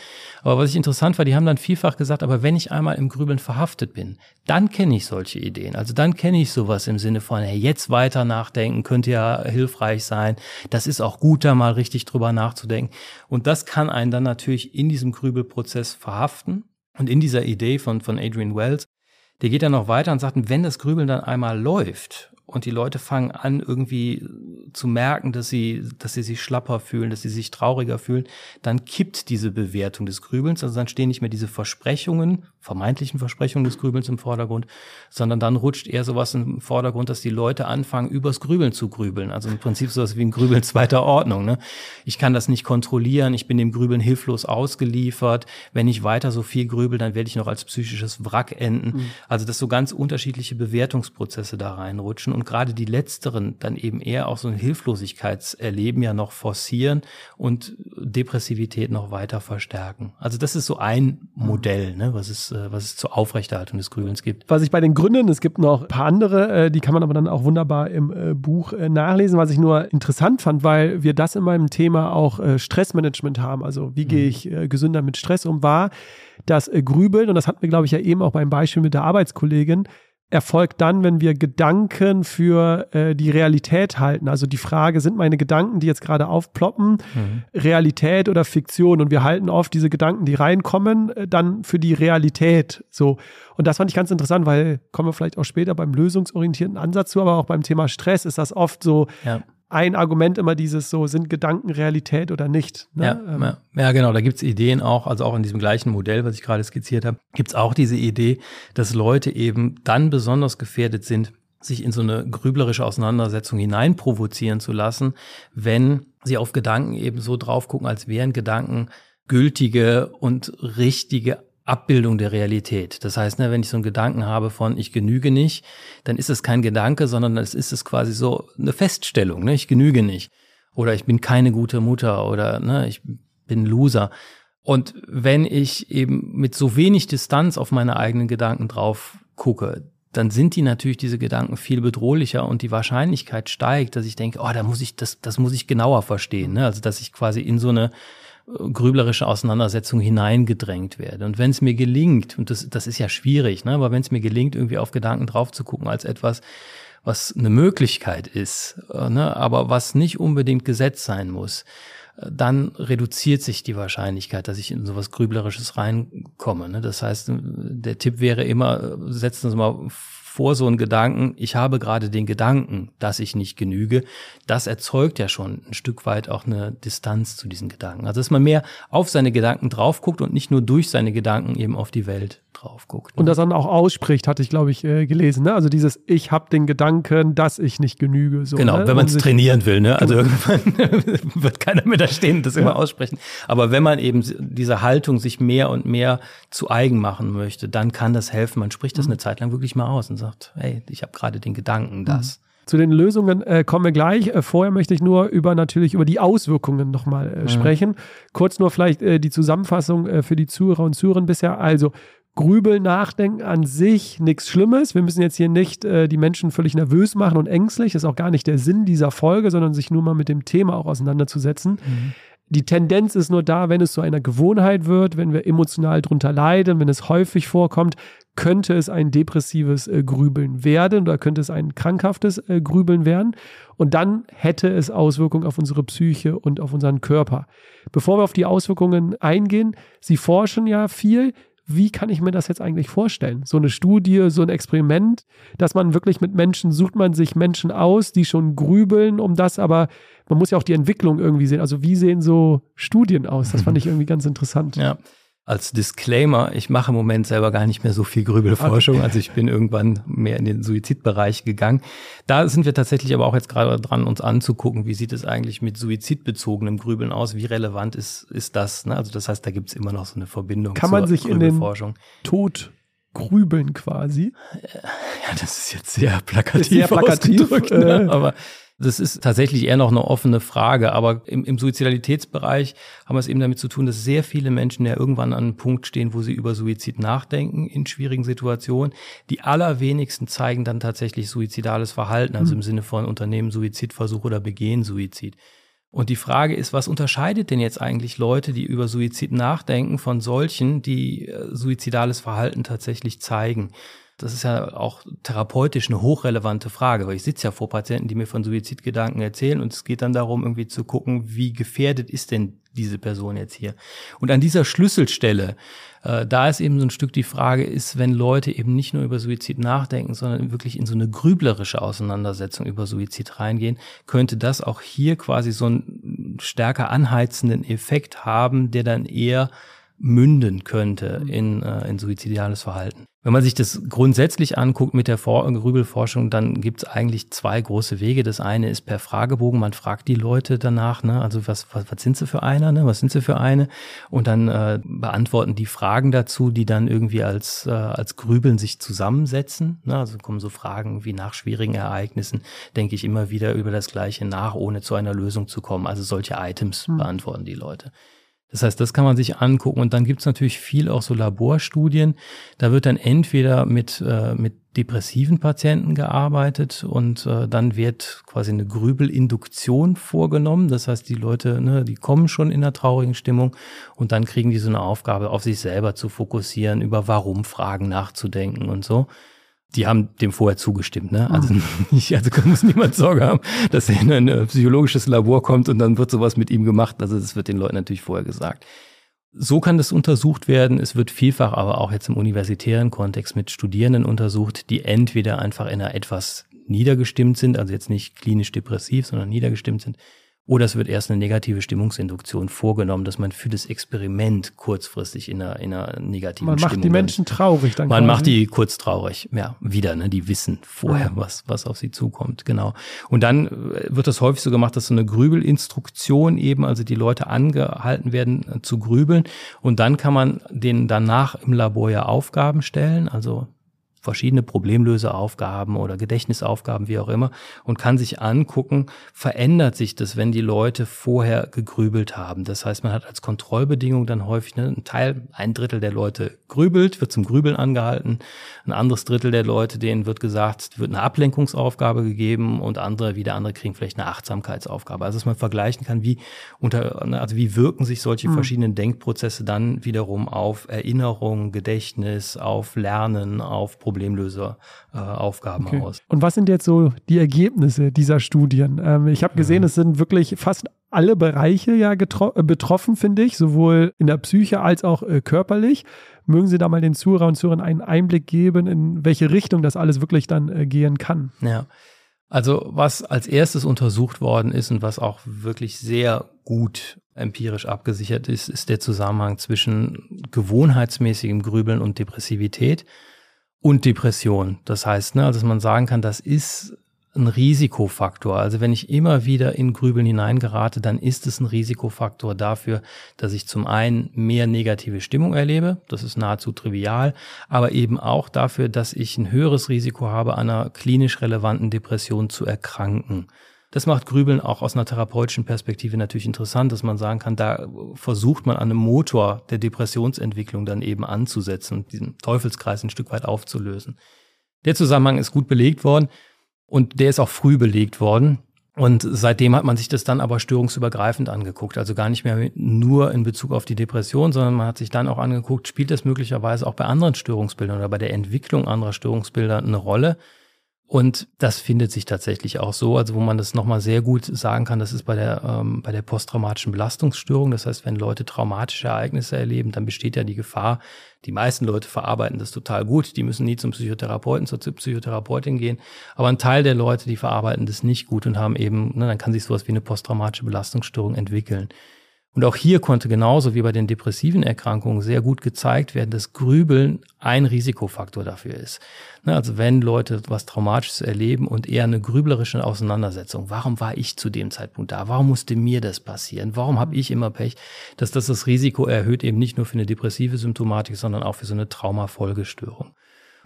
Aber was ich interessant war, die haben dann vielfach gesagt, aber wenn ich einmal im Grübeln verhaftet bin, dann kenne ich solche Ideen. Also dann kenne ich sowas im Sinne von, hey, jetzt weiter nachdenken, könnte ja hilfreich sein. Das ist auch gut, da mal richtig drüber nachzudenken. Und das kann einen dann natürlich in diesem Grübelprozess verhaften. Und in dieser Idee von, von Adrian Wells, der geht dann noch weiter und sagt, wenn das Grübeln dann einmal läuft und die Leute fangen an, irgendwie zu merken, dass sie, dass sie sich schlapper fühlen, dass sie sich trauriger fühlen, dann kippt diese Bewertung des Grübelns. Also dann stehen nicht mehr diese Versprechungen, vermeintlichen Versprechungen des Grübelns im Vordergrund, sondern dann rutscht eher sowas im Vordergrund, dass die Leute anfangen, übers Grübeln zu grübeln. Also im Prinzip sowas wie ein Grübeln zweiter Ordnung. Ne? Ich kann das nicht kontrollieren, ich bin dem Grübeln hilflos ausgeliefert. Wenn ich weiter so viel grübel, dann werde ich noch als psychisches Wrack enden. Mhm. Also dass so ganz unterschiedliche Bewertungsprozesse da reinrutschen und gerade die letzteren dann eben eher auch so ein Hilflosigkeitserleben ja noch forcieren und Depressivität noch weiter verstärken. Also das ist so ein Modell, ne, was es, äh, was es zur Aufrechterhaltung des Grübelns gibt. Was ich bei den Gründen, es gibt noch ein paar andere, äh, die kann man aber dann auch wunderbar im äh, Buch nachlesen, was ich nur interessant fand, weil wir das in meinem Thema auch Stressmanagement haben. Also wie gehe mhm. ich gesünder mit Stress um, war das Grübeln, und das hatten wir, glaube ich, ja eben auch beim Beispiel mit der Arbeitskollegin, erfolgt dann, wenn wir Gedanken für äh, die Realität halten. Also die Frage, sind meine Gedanken, die jetzt gerade aufploppen, mhm. Realität oder Fiktion? Und wir halten oft diese Gedanken, die reinkommen, äh, dann für die Realität. So. Und das fand ich ganz interessant, weil kommen wir vielleicht auch später beim lösungsorientierten Ansatz zu, aber auch beim Thema Stress ist das oft so, ja ein Argument immer dieses so, sind Gedanken Realität oder nicht? Ne? Ja, ähm. ja, genau, da gibt's Ideen auch, also auch in diesem gleichen Modell, was ich gerade skizziert habe, gibt's auch diese Idee, dass Leute eben dann besonders gefährdet sind, sich in so eine grüblerische Auseinandersetzung hinein provozieren zu lassen, wenn sie auf Gedanken eben so drauf gucken, als wären Gedanken gültige und richtige Abbildung der Realität. Das heißt, ne, wenn ich so einen Gedanken habe von ich genüge nicht, dann ist es kein Gedanke, sondern es ist es quasi so eine Feststellung, ne, ich genüge nicht. Oder ich bin keine gute Mutter oder ne, ich bin Loser. Und wenn ich eben mit so wenig Distanz auf meine eigenen Gedanken drauf gucke, dann sind die natürlich diese Gedanken viel bedrohlicher und die Wahrscheinlichkeit steigt, dass ich denke, oh, da muss ich das, das muss ich genauer verstehen. Ne? Also dass ich quasi in so eine grüblerische Auseinandersetzung hineingedrängt werde. Und wenn es mir gelingt, und das, das ist ja schwierig, ne, aber wenn es mir gelingt, irgendwie auf Gedanken drauf zu gucken als etwas, was eine Möglichkeit ist, äh, ne, aber was nicht unbedingt Gesetz sein muss, äh, dann reduziert sich die Wahrscheinlichkeit, dass ich in sowas Grüblerisches reinkomme. Ne? Das heißt, der Tipp wäre immer, setzen Sie mal vor so einen Gedanken, ich habe gerade den Gedanken, dass ich nicht genüge, das erzeugt ja schon ein Stück weit auch eine Distanz zu diesen Gedanken. Also dass man mehr auf seine Gedanken drauf guckt und nicht nur durch seine Gedanken eben auf die Welt drauf guckt. Ne? Und das dann auch ausspricht, hatte ich, glaube ich, äh, gelesen. Ne? Also dieses Ich habe den Gedanken, dass ich nicht genüge. So, genau, ne? wenn man es trainieren will. Ne? Also irgendwann wird keiner mehr da stehen und das immer aussprechen. Aber wenn man eben diese Haltung sich mehr und mehr zu eigen machen möchte, dann kann das helfen. Man spricht das mhm. eine Zeit lang wirklich mal aus und sagt, hey, ich habe gerade den Gedanken, mhm. das. Mhm. Zu den Lösungen äh, kommen wir gleich. Äh, vorher möchte ich nur über natürlich über die Auswirkungen nochmal äh, mhm. sprechen. Kurz nur vielleicht äh, die Zusammenfassung äh, für die Zuhörer und Zuhörerinnen bisher. Also Grübeln, Nachdenken an sich nichts Schlimmes. Wir müssen jetzt hier nicht äh, die Menschen völlig nervös machen und ängstlich. Das ist auch gar nicht der Sinn dieser Folge, sondern sich nur mal mit dem Thema auch auseinanderzusetzen. Mhm. Die Tendenz ist nur da, wenn es zu einer Gewohnheit wird, wenn wir emotional drunter leiden, wenn es häufig vorkommt, könnte es ein depressives äh, Grübeln werden oder könnte es ein krankhaftes äh, Grübeln werden. Und dann hätte es Auswirkungen auf unsere Psyche und auf unseren Körper. Bevor wir auf die Auswirkungen eingehen, Sie forschen ja viel wie kann ich mir das jetzt eigentlich vorstellen? So eine Studie, so ein Experiment, dass man wirklich mit Menschen, sucht man sich Menschen aus, die schon grübeln um das, aber man muss ja auch die Entwicklung irgendwie sehen. Also wie sehen so Studien aus? Das fand ich irgendwie ganz interessant. Ja als Disclaimer, ich mache im Moment selber gar nicht mehr so viel Grübelforschung. Okay. Also ich bin irgendwann mehr in den Suizidbereich gegangen. Da sind wir tatsächlich aber auch jetzt gerade dran, uns anzugucken, wie sieht es eigentlich mit suizidbezogenem Grübeln aus? Wie relevant ist, ist das? Ne? Also das heißt, da gibt es immer noch so eine Verbindung Kann man sich in den Tod grübeln quasi? Ja, das ist jetzt sehr plakativ, sehr plakativ ne? äh, aber Das ist tatsächlich eher noch eine offene Frage, aber im, im Suizidalitätsbereich haben wir es eben damit zu tun, dass sehr viele Menschen ja irgendwann an einem Punkt stehen, wo sie über Suizid nachdenken in schwierigen Situationen. Die allerwenigsten zeigen dann tatsächlich suizidales Verhalten, also im mhm. Sinne von Unternehmen Suizidversuch oder begehen Suizid. Und die Frage ist, was unterscheidet denn jetzt eigentlich Leute, die über Suizid nachdenken, von solchen, die äh, suizidales Verhalten tatsächlich zeigen? Das ist ja auch therapeutisch eine hochrelevante Frage, weil ich sitze ja vor Patienten, die mir von Suizidgedanken erzählen und es geht dann darum, irgendwie zu gucken, wie gefährdet ist denn diese Person jetzt hier? Und an dieser Schlüsselstelle, äh, da ist eben so ein Stück die Frage, ist, wenn Leute eben nicht nur über Suizid nachdenken, sondern wirklich in so eine grüblerische Auseinandersetzung über Suizid reingehen, könnte das auch hier quasi so einen stärker anheizenden Effekt haben, der dann eher münden könnte in, äh, in suizidales Verhalten. Wenn man sich das grundsätzlich anguckt mit der For Grübelforschung, dann gibt es eigentlich zwei große Wege. Das eine ist per Fragebogen, man fragt die Leute danach, ne? also was, was, was sind sie für einer, ne? was sind sie für eine? Und dann äh, beantworten die Fragen dazu, die dann irgendwie als, äh, als Grübeln sich zusammensetzen. Ne? Also kommen so Fragen wie nach schwierigen Ereignissen, denke ich immer wieder über das Gleiche nach, ohne zu einer Lösung zu kommen. Also solche Items hm. beantworten die Leute. Das heißt, das kann man sich angucken. Und dann gibt's natürlich viel auch so Laborstudien. Da wird dann entweder mit, äh, mit depressiven Patienten gearbeitet und äh, dann wird quasi eine Grübelinduktion vorgenommen. Das heißt, die Leute, ne, die kommen schon in einer traurigen Stimmung und dann kriegen die so eine Aufgabe, auf sich selber zu fokussieren, über Warum-Fragen nachzudenken und so die haben dem vorher zugestimmt. Ne? Also, ich, also muss niemand Sorge haben, dass er in ein äh, psychologisches Labor kommt und dann wird sowas mit ihm gemacht. Also das wird den Leuten natürlich vorher gesagt. So kann das untersucht werden. Es wird vielfach aber auch jetzt im universitären Kontext mit Studierenden untersucht, die entweder einfach in einer etwas niedergestimmt sind, also jetzt nicht klinisch depressiv, sondern niedergestimmt sind, oder es wird erst eine negative Stimmungsinduktion vorgenommen, dass man für das Experiment kurzfristig in einer, in einer negativen man Stimmung. Man macht die Menschen traurig dann. Man quasi. macht die kurz traurig, ja, wieder, ne? Die wissen vorher, ja. was, was auf sie zukommt, genau. Und dann äh, wird das häufig so gemacht, dass so eine Grübelinstruktion eben, also die Leute angehalten werden äh, zu grübeln. Und dann kann man denen danach im Labor ja Aufgaben stellen, also verschiedene Problemlöseaufgaben oder Gedächtnisaufgaben, wie auch immer, und kann sich angucken, verändert sich das, wenn die Leute vorher gegrübelt haben. Das heißt, man hat als Kontrollbedingung dann häufig ne, einen Teil, ein Drittel der Leute grübelt, wird zum Grübeln angehalten, ein anderes Drittel der Leute, denen wird gesagt, wird eine Ablenkungsaufgabe gegeben und andere, wieder andere kriegen vielleicht eine Achtsamkeitsaufgabe. Also dass man vergleichen kann, wie unter, ne, also wie wirken sich solche mhm. verschiedenen Denkprozesse dann wiederum auf Erinnerung, Gedächtnis, auf Lernen, auf Probleme Problemlöseraufgaben äh, okay. aus. Und was sind jetzt so die Ergebnisse dieser Studien? Ähm, ich habe gesehen, mhm. es sind wirklich fast alle Bereiche ja äh, betroffen, finde ich, sowohl in der Psyche als auch äh, körperlich. Mögen Sie da mal den Zuhörern und Zuhörern einen Einblick geben, in welche Richtung das alles wirklich dann äh, gehen kann? Ja. Also was als erstes untersucht worden ist und was auch wirklich sehr gut empirisch abgesichert ist, ist der Zusammenhang zwischen gewohnheitsmäßigem Grübeln und Depressivität und Depression. Das heißt, ne, also dass man sagen kann, das ist ein Risikofaktor. Also wenn ich immer wieder in Grübeln hineingerate, dann ist es ein Risikofaktor dafür, dass ich zum einen mehr negative Stimmung erlebe, das ist nahezu trivial, aber eben auch dafür, dass ich ein höheres Risiko habe, einer klinisch relevanten Depression zu erkranken. Das macht Grübeln auch aus einer therapeutischen Perspektive natürlich interessant, dass man sagen kann, da versucht man an einem Motor der Depressionsentwicklung dann eben anzusetzen und diesen Teufelskreis ein Stück weit aufzulösen. Der Zusammenhang ist gut belegt worden und der ist auch früh belegt worden. Und seitdem hat man sich das dann aber störungsübergreifend angeguckt. Also gar nicht mehr nur in Bezug auf die Depression, sondern man hat sich dann auch angeguckt, spielt das möglicherweise auch bei anderen Störungsbildern oder bei der Entwicklung anderer Störungsbilder eine Rolle. Und das findet sich tatsächlich auch so, also wo man das nochmal sehr gut sagen kann, das ist bei der, ähm, bei der posttraumatischen Belastungsstörung. Das heißt, wenn Leute traumatische Ereignisse erleben, dann besteht ja die Gefahr, die meisten Leute verarbeiten das total gut, die müssen nie zum Psychotherapeuten, zur Psychotherapeutin gehen. Aber ein Teil der Leute, die verarbeiten das nicht gut und haben eben, ne, dann kann sich sowas wie eine posttraumatische Belastungsstörung entwickeln. Und auch hier konnte genauso wie bei den depressiven Erkrankungen sehr gut gezeigt werden, dass Grübeln ein Risikofaktor dafür ist. Ne, also wenn Leute was Traumatisches erleben und eher eine grüblerische Auseinandersetzung, warum war ich zu dem Zeitpunkt da? Warum musste mir das passieren? Warum habe ich immer Pech? Dass das das Risiko erhöht eben nicht nur für eine depressive Symptomatik, sondern auch für so eine Traumafolgestörung.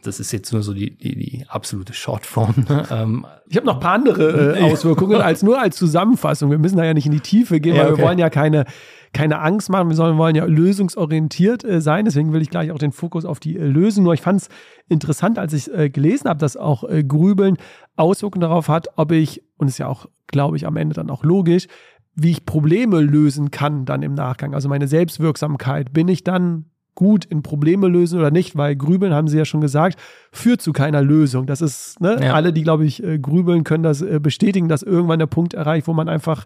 Das ist jetzt nur so die, die, die absolute Shortform. Ne? Ähm, ich habe noch ein paar andere äh, Auswirkungen als nur als Zusammenfassung. Wir müssen da ja nicht in die Tiefe gehen, ja, weil okay. wir wollen ja keine, keine Angst machen. Wir sollen, wollen ja lösungsorientiert äh, sein. Deswegen will ich gleich auch den Fokus auf die äh, Lösung. Nur ich fand es interessant, als ich äh, gelesen habe, dass auch äh, Grübeln Auswirkungen darauf hat, ob ich, und ist ja auch, glaube ich, am Ende dann auch logisch, wie ich Probleme lösen kann dann im Nachgang. Also meine Selbstwirksamkeit. Bin ich dann gut in Probleme lösen oder nicht? Weil Grübeln, haben Sie ja schon gesagt, führt zu keiner Lösung. Das ist, ne, ja. alle, die, glaube ich, äh, grübeln, können das äh, bestätigen, dass irgendwann der Punkt erreicht, wo man einfach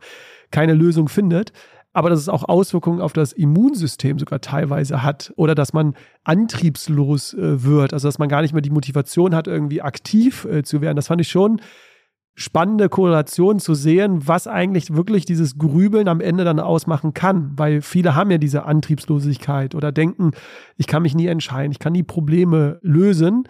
keine Lösung findet. Aber dass es auch Auswirkungen auf das Immunsystem sogar teilweise hat oder dass man antriebslos äh, wird, also dass man gar nicht mehr die Motivation hat, irgendwie aktiv zu werden. Das fand ich schon spannende Korrelation zu sehen, was eigentlich wirklich dieses Grübeln am Ende dann ausmachen kann. Weil viele haben ja diese Antriebslosigkeit oder denken, ich kann mich nie entscheiden, ich kann nie Probleme lösen.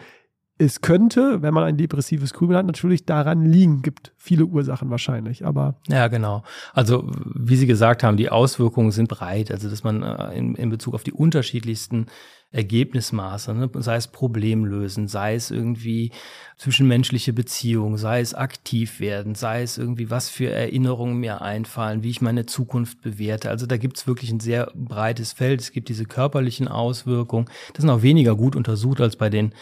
Es könnte, wenn man ein depressives Grübeln hat, natürlich daran liegen. Gibt viele Ursachen wahrscheinlich, aber. Ja, genau. Also, wie Sie gesagt haben, die Auswirkungen sind breit. Also, dass man äh, in, in Bezug auf die unterschiedlichsten Ergebnismaße, ne? sei es Problemlösen, sei es irgendwie zwischenmenschliche Beziehungen, sei es aktiv werden, sei es irgendwie, was für Erinnerungen mir einfallen, wie ich meine Zukunft bewerte. Also da gibt's wirklich ein sehr breites Feld. Es gibt diese körperlichen Auswirkungen. Das sind auch weniger gut untersucht als bei den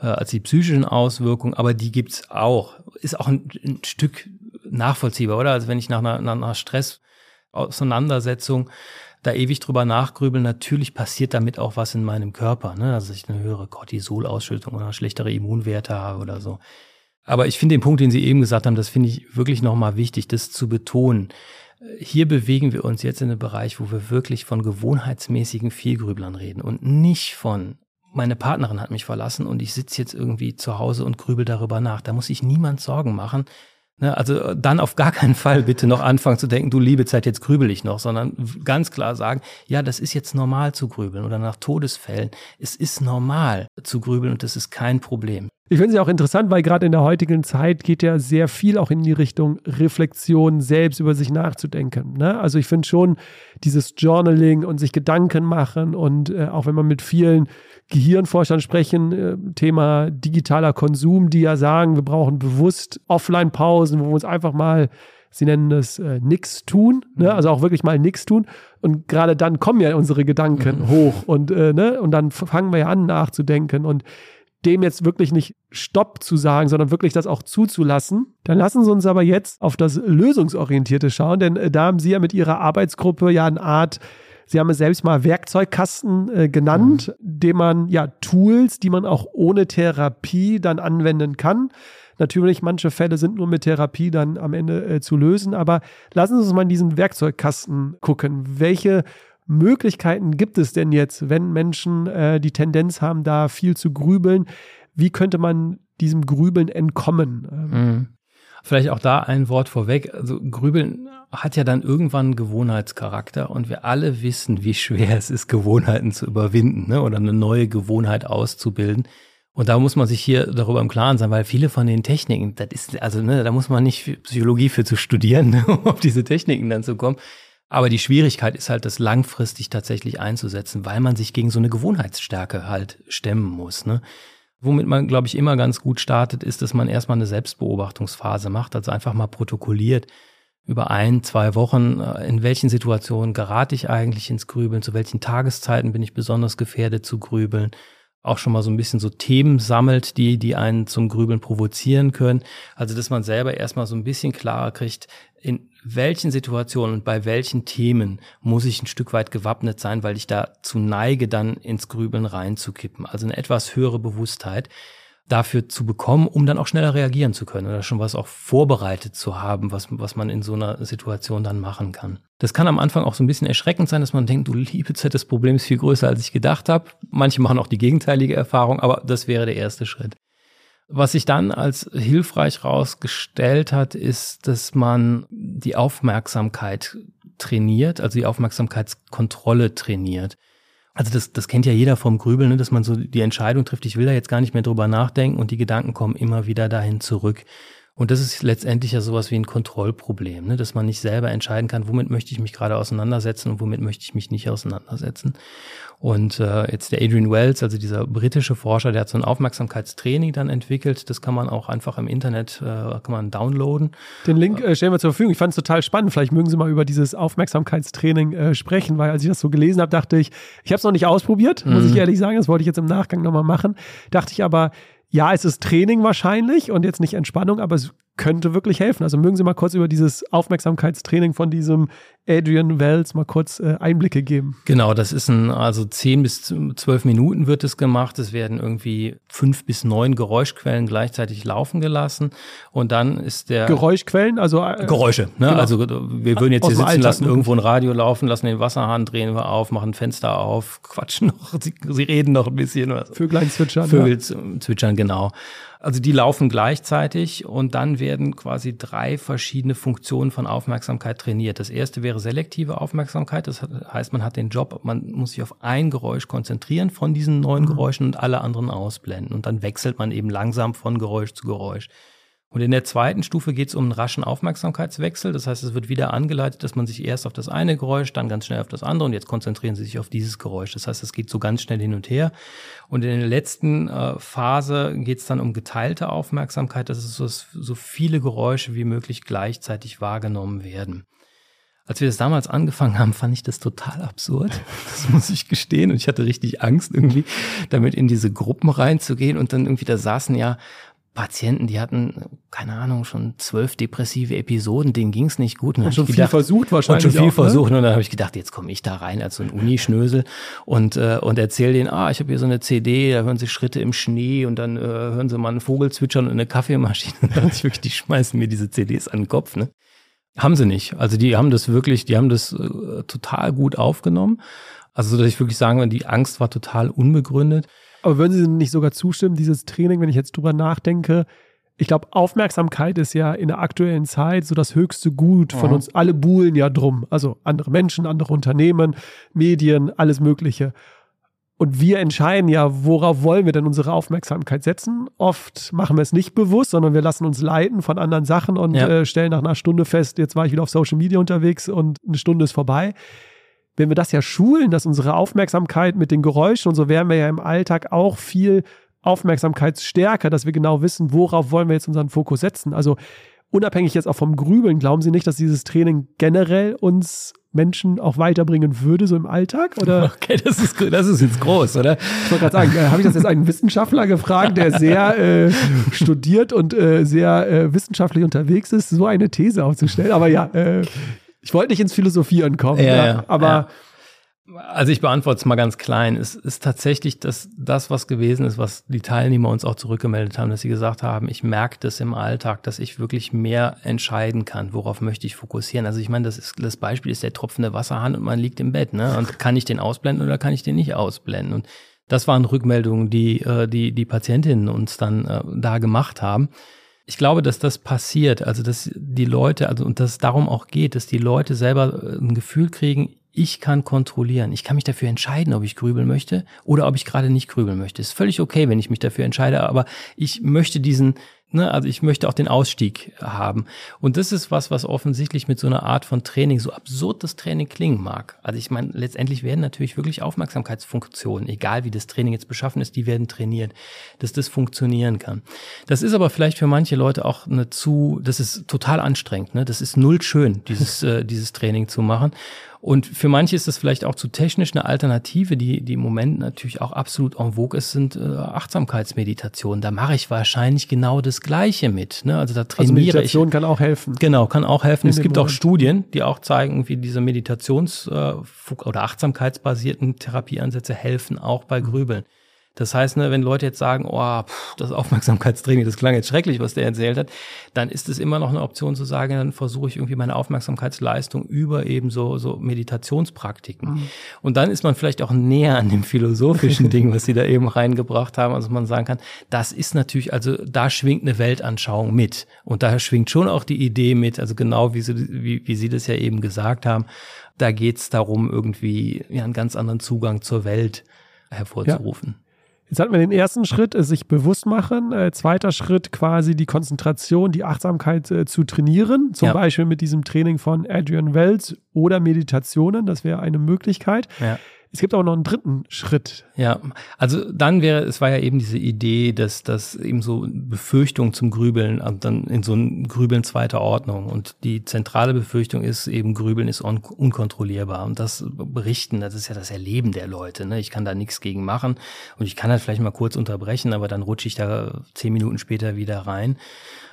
äh, als die psychischen Auswirkungen, aber die gibt's auch. Ist auch ein, ein Stück nachvollziehbar, oder? Also wenn ich nach einer, nach einer Stressauseinandersetzung da ewig drüber nachgrübeln, natürlich passiert damit auch was in meinem Körper, ne? Also ich eine höhere Cortisolausschüttung oder schlechtere Immunwerte habe oder so. Aber ich finde den Punkt, den Sie eben gesagt haben, das finde ich wirklich nochmal wichtig, das zu betonen. Hier bewegen wir uns jetzt in einem Bereich, wo wir wirklich von gewohnheitsmäßigen Vielgrüblern reden und nicht von meine Partnerin hat mich verlassen und ich sitze jetzt irgendwie zu Hause und grübel darüber nach. Da muss sich niemand Sorgen machen, also äh, dann auf gar keinen Fall bitte noch anfangen zu denken, du liebe Zeit, jetzt grübel ich noch, sondern ganz klar sagen, ja, das ist jetzt normal zu grübeln oder nach Todesfällen. Es ist normal zu grübeln und das ist kein Problem. Ich finde es ja auch interessant, weil gerade in der heutigen Zeit geht ja sehr viel auch in die Richtung Reflexion, selbst über sich nachzudenken. Ne? Also ich finde schon dieses Journaling und sich Gedanken machen und äh, auch wenn man mit vielen Gehirnforschern sprechen, äh, Thema digitaler Konsum, die ja sagen, wir brauchen bewusst Offline-Pausen, wo wir uns einfach mal sie nennen es äh, nix tun, ne? Mhm. also auch wirklich mal nix tun. Und gerade dann kommen ja unsere Gedanken mhm. hoch und, äh, ne? und dann fangen wir ja an nachzudenken. Und dem jetzt wirklich nicht Stopp zu sagen, sondern wirklich das auch zuzulassen. Dann lassen Sie uns aber jetzt auf das Lösungsorientierte schauen, denn äh, da haben Sie ja mit Ihrer Arbeitsgruppe ja eine Art Sie haben es selbst mal Werkzeugkasten äh, genannt, mhm. dem man ja Tools, die man auch ohne Therapie dann anwenden kann. Natürlich, manche Fälle sind nur mit Therapie dann am Ende äh, zu lösen, aber lassen Sie uns mal in diesen Werkzeugkasten gucken. Welche Möglichkeiten gibt es denn jetzt, wenn Menschen äh, die Tendenz haben, da viel zu grübeln? Wie könnte man diesem Grübeln entkommen? Mhm. Vielleicht auch da ein Wort vorweg. Also Grübeln hat ja dann irgendwann Gewohnheitscharakter und wir alle wissen, wie schwer es ist, Gewohnheiten zu überwinden ne? oder eine neue Gewohnheit auszubilden. Und da muss man sich hier darüber im Klaren sein, weil viele von den Techniken, das ist, also ne, da muss man nicht Psychologie für zu studieren, ne, um auf diese Techniken dann zu kommen. Aber die Schwierigkeit ist halt, das langfristig tatsächlich einzusetzen, weil man sich gegen so eine Gewohnheitsstärke halt stemmen muss. Ne? Womit man, glaube ich, immer ganz gut startet, ist, dass man erstmal eine Selbstbeobachtungsphase macht, also einfach mal protokolliert über ein, zwei Wochen, äh, in welchen Situationen gerate ich eigentlich ins Grübeln, zu welchen Tageszeiten bin ich besonders gefährdet zu grübeln, auch schon mal so ein bisschen so Themen sammelt, die, die einen zum Grübeln provozieren können. Also, dass man selber erstmal so ein bisschen klarer kriegt, in welchen Situationen und bei welchen Themen muss ich ein Stück weit gewappnet sein, weil ich da zu neige, dann ins Grübeln reinzukippen. Also eine etwas höhere Bewusstheit dafür zu bekommen, um dann auch schneller reagieren zu können oder schon was auch vorbereitet zu haben, was, was man in so einer Situation dann machen kann. Das kann am Anfang auch so ein bisschen erschreckend sein, dass man denkt, du liebe Zeit, das Problem ist viel größer, als ich gedacht habe. Manche machen auch die gegenteilige Erfahrung, aber das wäre der erste Schritt. Was sich dann als hilfreich rausgestellt hat, ist, dass man die Aufmerksamkeit trainiert, also die Aufmerksamkeitskontrolle trainiert. Also das, das kennt ja jeder vom Grübeln, ne, dass man so die Entscheidung trifft, ich will da jetzt gar nicht mehr drüber nachdenken und die Gedanken kommen immer wieder dahin zurück. Und das ist letztendlich ja sowas wie ein Kontrollproblem, ne? dass man nicht selber entscheiden kann, womit möchte ich mich gerade auseinandersetzen und womit möchte ich mich nicht auseinandersetzen. Und äh, jetzt der Adrian Wells, also dieser britische Forscher, der hat so ein Aufmerksamkeitstraining dann entwickelt. Das kann man auch einfach im Internet, äh, kann man downloaden. Den Link äh, stellen wir zur Verfügung. Ich fand es total spannend. Vielleicht mögen Sie mal über dieses Aufmerksamkeitstraining äh, sprechen, weil als ich das so gelesen habe, dachte ich, ich habe es noch nicht ausprobiert, muss ich mhm. ehrlich sagen. Das wollte ich jetzt im Nachgang nochmal machen. Dachte ich aber, ja, es ist Training wahrscheinlich und jetzt nicht Entspannung, aber es könnte wirklich helfen. Also mögen Sie mal kurz über dieses Aufmerksamkeitstraining von diesem Adrian Wells mal kurz äh, Einblicke geben. Genau, das ist ein, also zehn bis zwölf Minuten wird es gemacht. Es werden irgendwie fünf bis neun Geräuschquellen gleichzeitig laufen gelassen. Und dann ist der. Geräuschquellen, also. Äh, Geräusche, ne? Genau. Also wir würden jetzt hier sitzen lassen, irgendwo ein Radio laufen, lassen den Wasserhahn drehen wir auf, machen Fenster auf, quatschen noch, sie, sie reden noch ein bisschen. Was. Vöglein zwitschern. Vögel ja. zwitschern, genau. Also die laufen gleichzeitig und dann werden quasi drei verschiedene Funktionen von Aufmerksamkeit trainiert. Das erste wäre selektive Aufmerksamkeit. Das heißt, man hat den Job, man muss sich auf ein Geräusch konzentrieren von diesen neuen mhm. Geräuschen und alle anderen ausblenden. Und dann wechselt man eben langsam von Geräusch zu Geräusch. Und in der zweiten Stufe geht es um einen raschen Aufmerksamkeitswechsel. Das heißt, es wird wieder angeleitet, dass man sich erst auf das eine Geräusch, dann ganz schnell auf das andere und jetzt konzentrieren Sie sich auf dieses Geräusch. Das heißt, es geht so ganz schnell hin und her. Und in der letzten äh, Phase geht es dann um geteilte Aufmerksamkeit. Das ist so, so viele Geräusche wie möglich gleichzeitig wahrgenommen werden. Als wir das damals angefangen haben, fand ich das total absurd. Das muss ich gestehen. Und ich hatte richtig Angst, irgendwie damit in diese Gruppen reinzugehen. Und dann irgendwie, da saßen ja Patienten, die hatten, keine Ahnung, schon zwölf depressive Episoden, denen ging's nicht gut. Und, und schon viel versucht wahrscheinlich. Und schon viel auch, ne? versucht. Und dann habe ich gedacht, jetzt komme ich da rein als so ein Unischnösel und, äh, und erzähle denen, ah, ich habe hier so eine CD, da hören sie Schritte im Schnee und dann äh, hören sie mal einen Vogel zwitschern und eine Kaffeemaschine. Und dann ich wirklich, die schmeißen mir diese CDs an den Kopf. Ne? Haben sie nicht. Also die haben das wirklich, die haben das äh, total gut aufgenommen. Also, dass ich wirklich sagen würde, die Angst war total unbegründet. Aber würden Sie nicht sogar zustimmen, dieses Training, wenn ich jetzt drüber nachdenke, ich glaube, Aufmerksamkeit ist ja in der aktuellen Zeit so das höchste Gut von mhm. uns. Alle buhlen ja drum. Also andere Menschen, andere Unternehmen, Medien, alles Mögliche. Und wir entscheiden ja, worauf wollen wir denn unsere Aufmerksamkeit setzen. Oft machen wir es nicht bewusst, sondern wir lassen uns leiten von anderen Sachen und ja. äh, stellen nach einer Stunde fest, jetzt war ich wieder auf Social Media unterwegs und eine Stunde ist vorbei wenn wir das ja schulen, dass unsere Aufmerksamkeit mit den Geräuschen und so werden wir ja im Alltag auch viel Aufmerksamkeitsstärker, dass wir genau wissen, worauf wollen wir jetzt unseren Fokus setzen. Also unabhängig jetzt auch vom Grübeln, glauben Sie nicht, dass dieses Training generell uns Menschen auch weiterbringen würde, so im Alltag? Oder? Okay, das ist, das ist jetzt groß, oder? Ich wollte gerade sagen, äh, habe ich das jetzt einen Wissenschaftler gefragt, der sehr äh, studiert und äh, sehr äh, wissenschaftlich unterwegs ist, so eine These aufzustellen. Aber ja, äh, ich wollte nicht ins Philosophieren kommen, ja, ja, ja aber. Also ich beantworte es mal ganz klein. Es ist tatsächlich das, das, was gewesen ist, was die Teilnehmer uns auch zurückgemeldet haben, dass sie gesagt haben, ich merke das im Alltag, dass ich wirklich mehr entscheiden kann, worauf möchte ich fokussieren. Also ich meine, das, ist, das Beispiel ist der tropfende Wasserhahn und man liegt im Bett. Ne? Und kann ich den ausblenden oder kann ich den nicht ausblenden? Und das waren Rückmeldungen, die äh, die, die Patientinnen uns dann äh, da gemacht haben. Ich glaube, dass das passiert, also dass die Leute, also und dass es darum auch geht, dass die Leute selber äh, ein Gefühl kriegen, ich kann kontrollieren. Ich kann mich dafür entscheiden, ob ich grübeln möchte oder ob ich gerade nicht grübeln möchte. Ist völlig okay, wenn ich mich dafür entscheide, aber ich möchte diesen Ne, also ich möchte auch den Ausstieg haben. Und das ist was, was offensichtlich mit so einer Art von Training, so absurd das Training klingen mag. Also ich meine, letztendlich werden natürlich wirklich Aufmerksamkeitsfunktionen, egal wie das Training jetzt beschaffen ist, die werden trainiert, dass das funktionieren kann. Das ist aber vielleicht für manche Leute auch eine zu, das ist total anstrengend. Ne? Das ist null schön, dieses, äh, dieses Training zu machen. Und für manche ist das vielleicht auch zu technisch eine Alternative, die, die im Moment natürlich auch absolut en vogue ist, sind äh, Achtsamkeitsmeditationen. Da mache ich wahrscheinlich genau das Gleiche mit. Ne? Also da also trainiere also Meditation ich. kann auch helfen. Genau, kann auch helfen. es gibt Moment. auch Studien, die auch zeigen, wie diese Meditations- äh, oder achtsamkeitsbasierten Therapieansätze helfen auch bei Grübeln. Das heißt, ne, wenn Leute jetzt sagen, oh, pff, das Aufmerksamkeitstraining, das klang jetzt schrecklich, was der erzählt hat, dann ist es immer noch eine Option zu sagen, dann versuche ich irgendwie meine Aufmerksamkeitsleistung über eben so, so Meditationspraktiken. Mhm. Und dann ist man vielleicht auch näher an dem philosophischen Ding, was sie da eben reingebracht haben, also man sagen kann, das ist natürlich, also da schwingt eine Weltanschauung mit. Und daher schwingt schon auch die Idee mit, also genau wie sie, wie, wie sie das ja eben gesagt haben, da geht's darum, irgendwie ja, einen ganz anderen Zugang zur Welt hervorzurufen. Ja. Jetzt hatten wir den ersten Schritt, sich bewusst machen. Äh, zweiter Schritt quasi die Konzentration, die Achtsamkeit äh, zu trainieren. Zum ja. Beispiel mit diesem Training von Adrian Wells oder Meditationen. Das wäre eine Möglichkeit. Ja. Es gibt auch noch einen dritten Schritt. Ja, also dann wäre, es war ja eben diese Idee, dass das eben so Befürchtungen zum Grübeln, also dann in so ein Grübeln zweiter Ordnung. Und die zentrale Befürchtung ist eben, Grübeln ist un unkontrollierbar. Und das Berichten, das ist ja das Erleben der Leute. Ne? Ich kann da nichts gegen machen. Und ich kann halt vielleicht mal kurz unterbrechen, aber dann rutsche ich da zehn Minuten später wieder rein.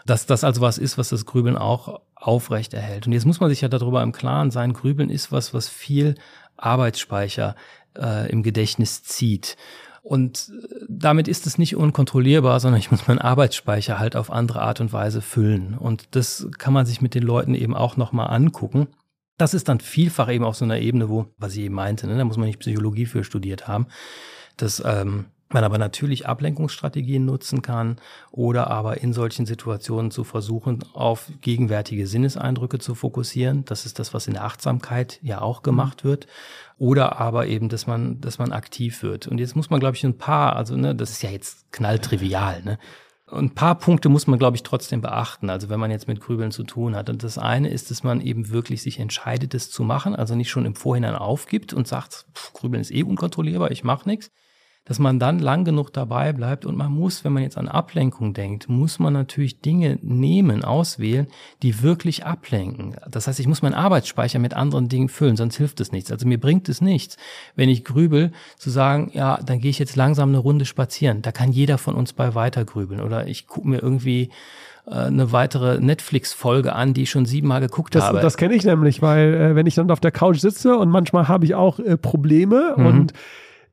Dass das also was ist, was das Grübeln auch aufrecht erhält. Und jetzt muss man sich ja darüber im Klaren sein, Grübeln ist was, was viel Arbeitsspeicher äh, im Gedächtnis zieht. Und äh, damit ist es nicht unkontrollierbar, sondern ich muss meinen Arbeitsspeicher halt auf andere Art und Weise füllen. Und das kann man sich mit den Leuten eben auch nochmal angucken. Das ist dann vielfach eben auf so einer Ebene, wo, was ich eben meinte, ne, da muss man nicht Psychologie für studiert haben, dass ähm, man aber natürlich Ablenkungsstrategien nutzen kann oder aber in solchen Situationen zu versuchen, auf gegenwärtige Sinneseindrücke zu fokussieren. Das ist das, was in der Achtsamkeit ja auch gemacht wird. Oder aber eben, dass man, dass man aktiv wird. Und jetzt muss man, glaube ich, ein paar, also ne, das ist ja jetzt knalltrivial, ne? ein paar Punkte muss man, glaube ich, trotzdem beachten. Also wenn man jetzt mit Grübeln zu tun hat. Und das eine ist, dass man eben wirklich sich entscheidet, es zu machen, also nicht schon im Vorhinein aufgibt und sagt, pff, Grübeln ist eh unkontrollierbar, ich mache nichts, dass man dann lang genug dabei bleibt und man muss, wenn man jetzt an Ablenkung denkt, muss man natürlich Dinge nehmen, auswählen, die wirklich ablenken. Das heißt, ich muss meinen Arbeitsspeicher mit anderen Dingen füllen, sonst hilft es nichts. Also mir bringt es nichts, wenn ich grübel, zu sagen, ja, dann gehe ich jetzt langsam eine Runde spazieren. Da kann jeder von uns bei weiter grübeln oder ich gucke mir irgendwie äh, eine weitere Netflix-Folge an, die ich schon siebenmal geguckt das, habe. Das kenne ich nämlich, weil äh, wenn ich dann auf der Couch sitze und manchmal habe ich auch äh, Probleme mhm. und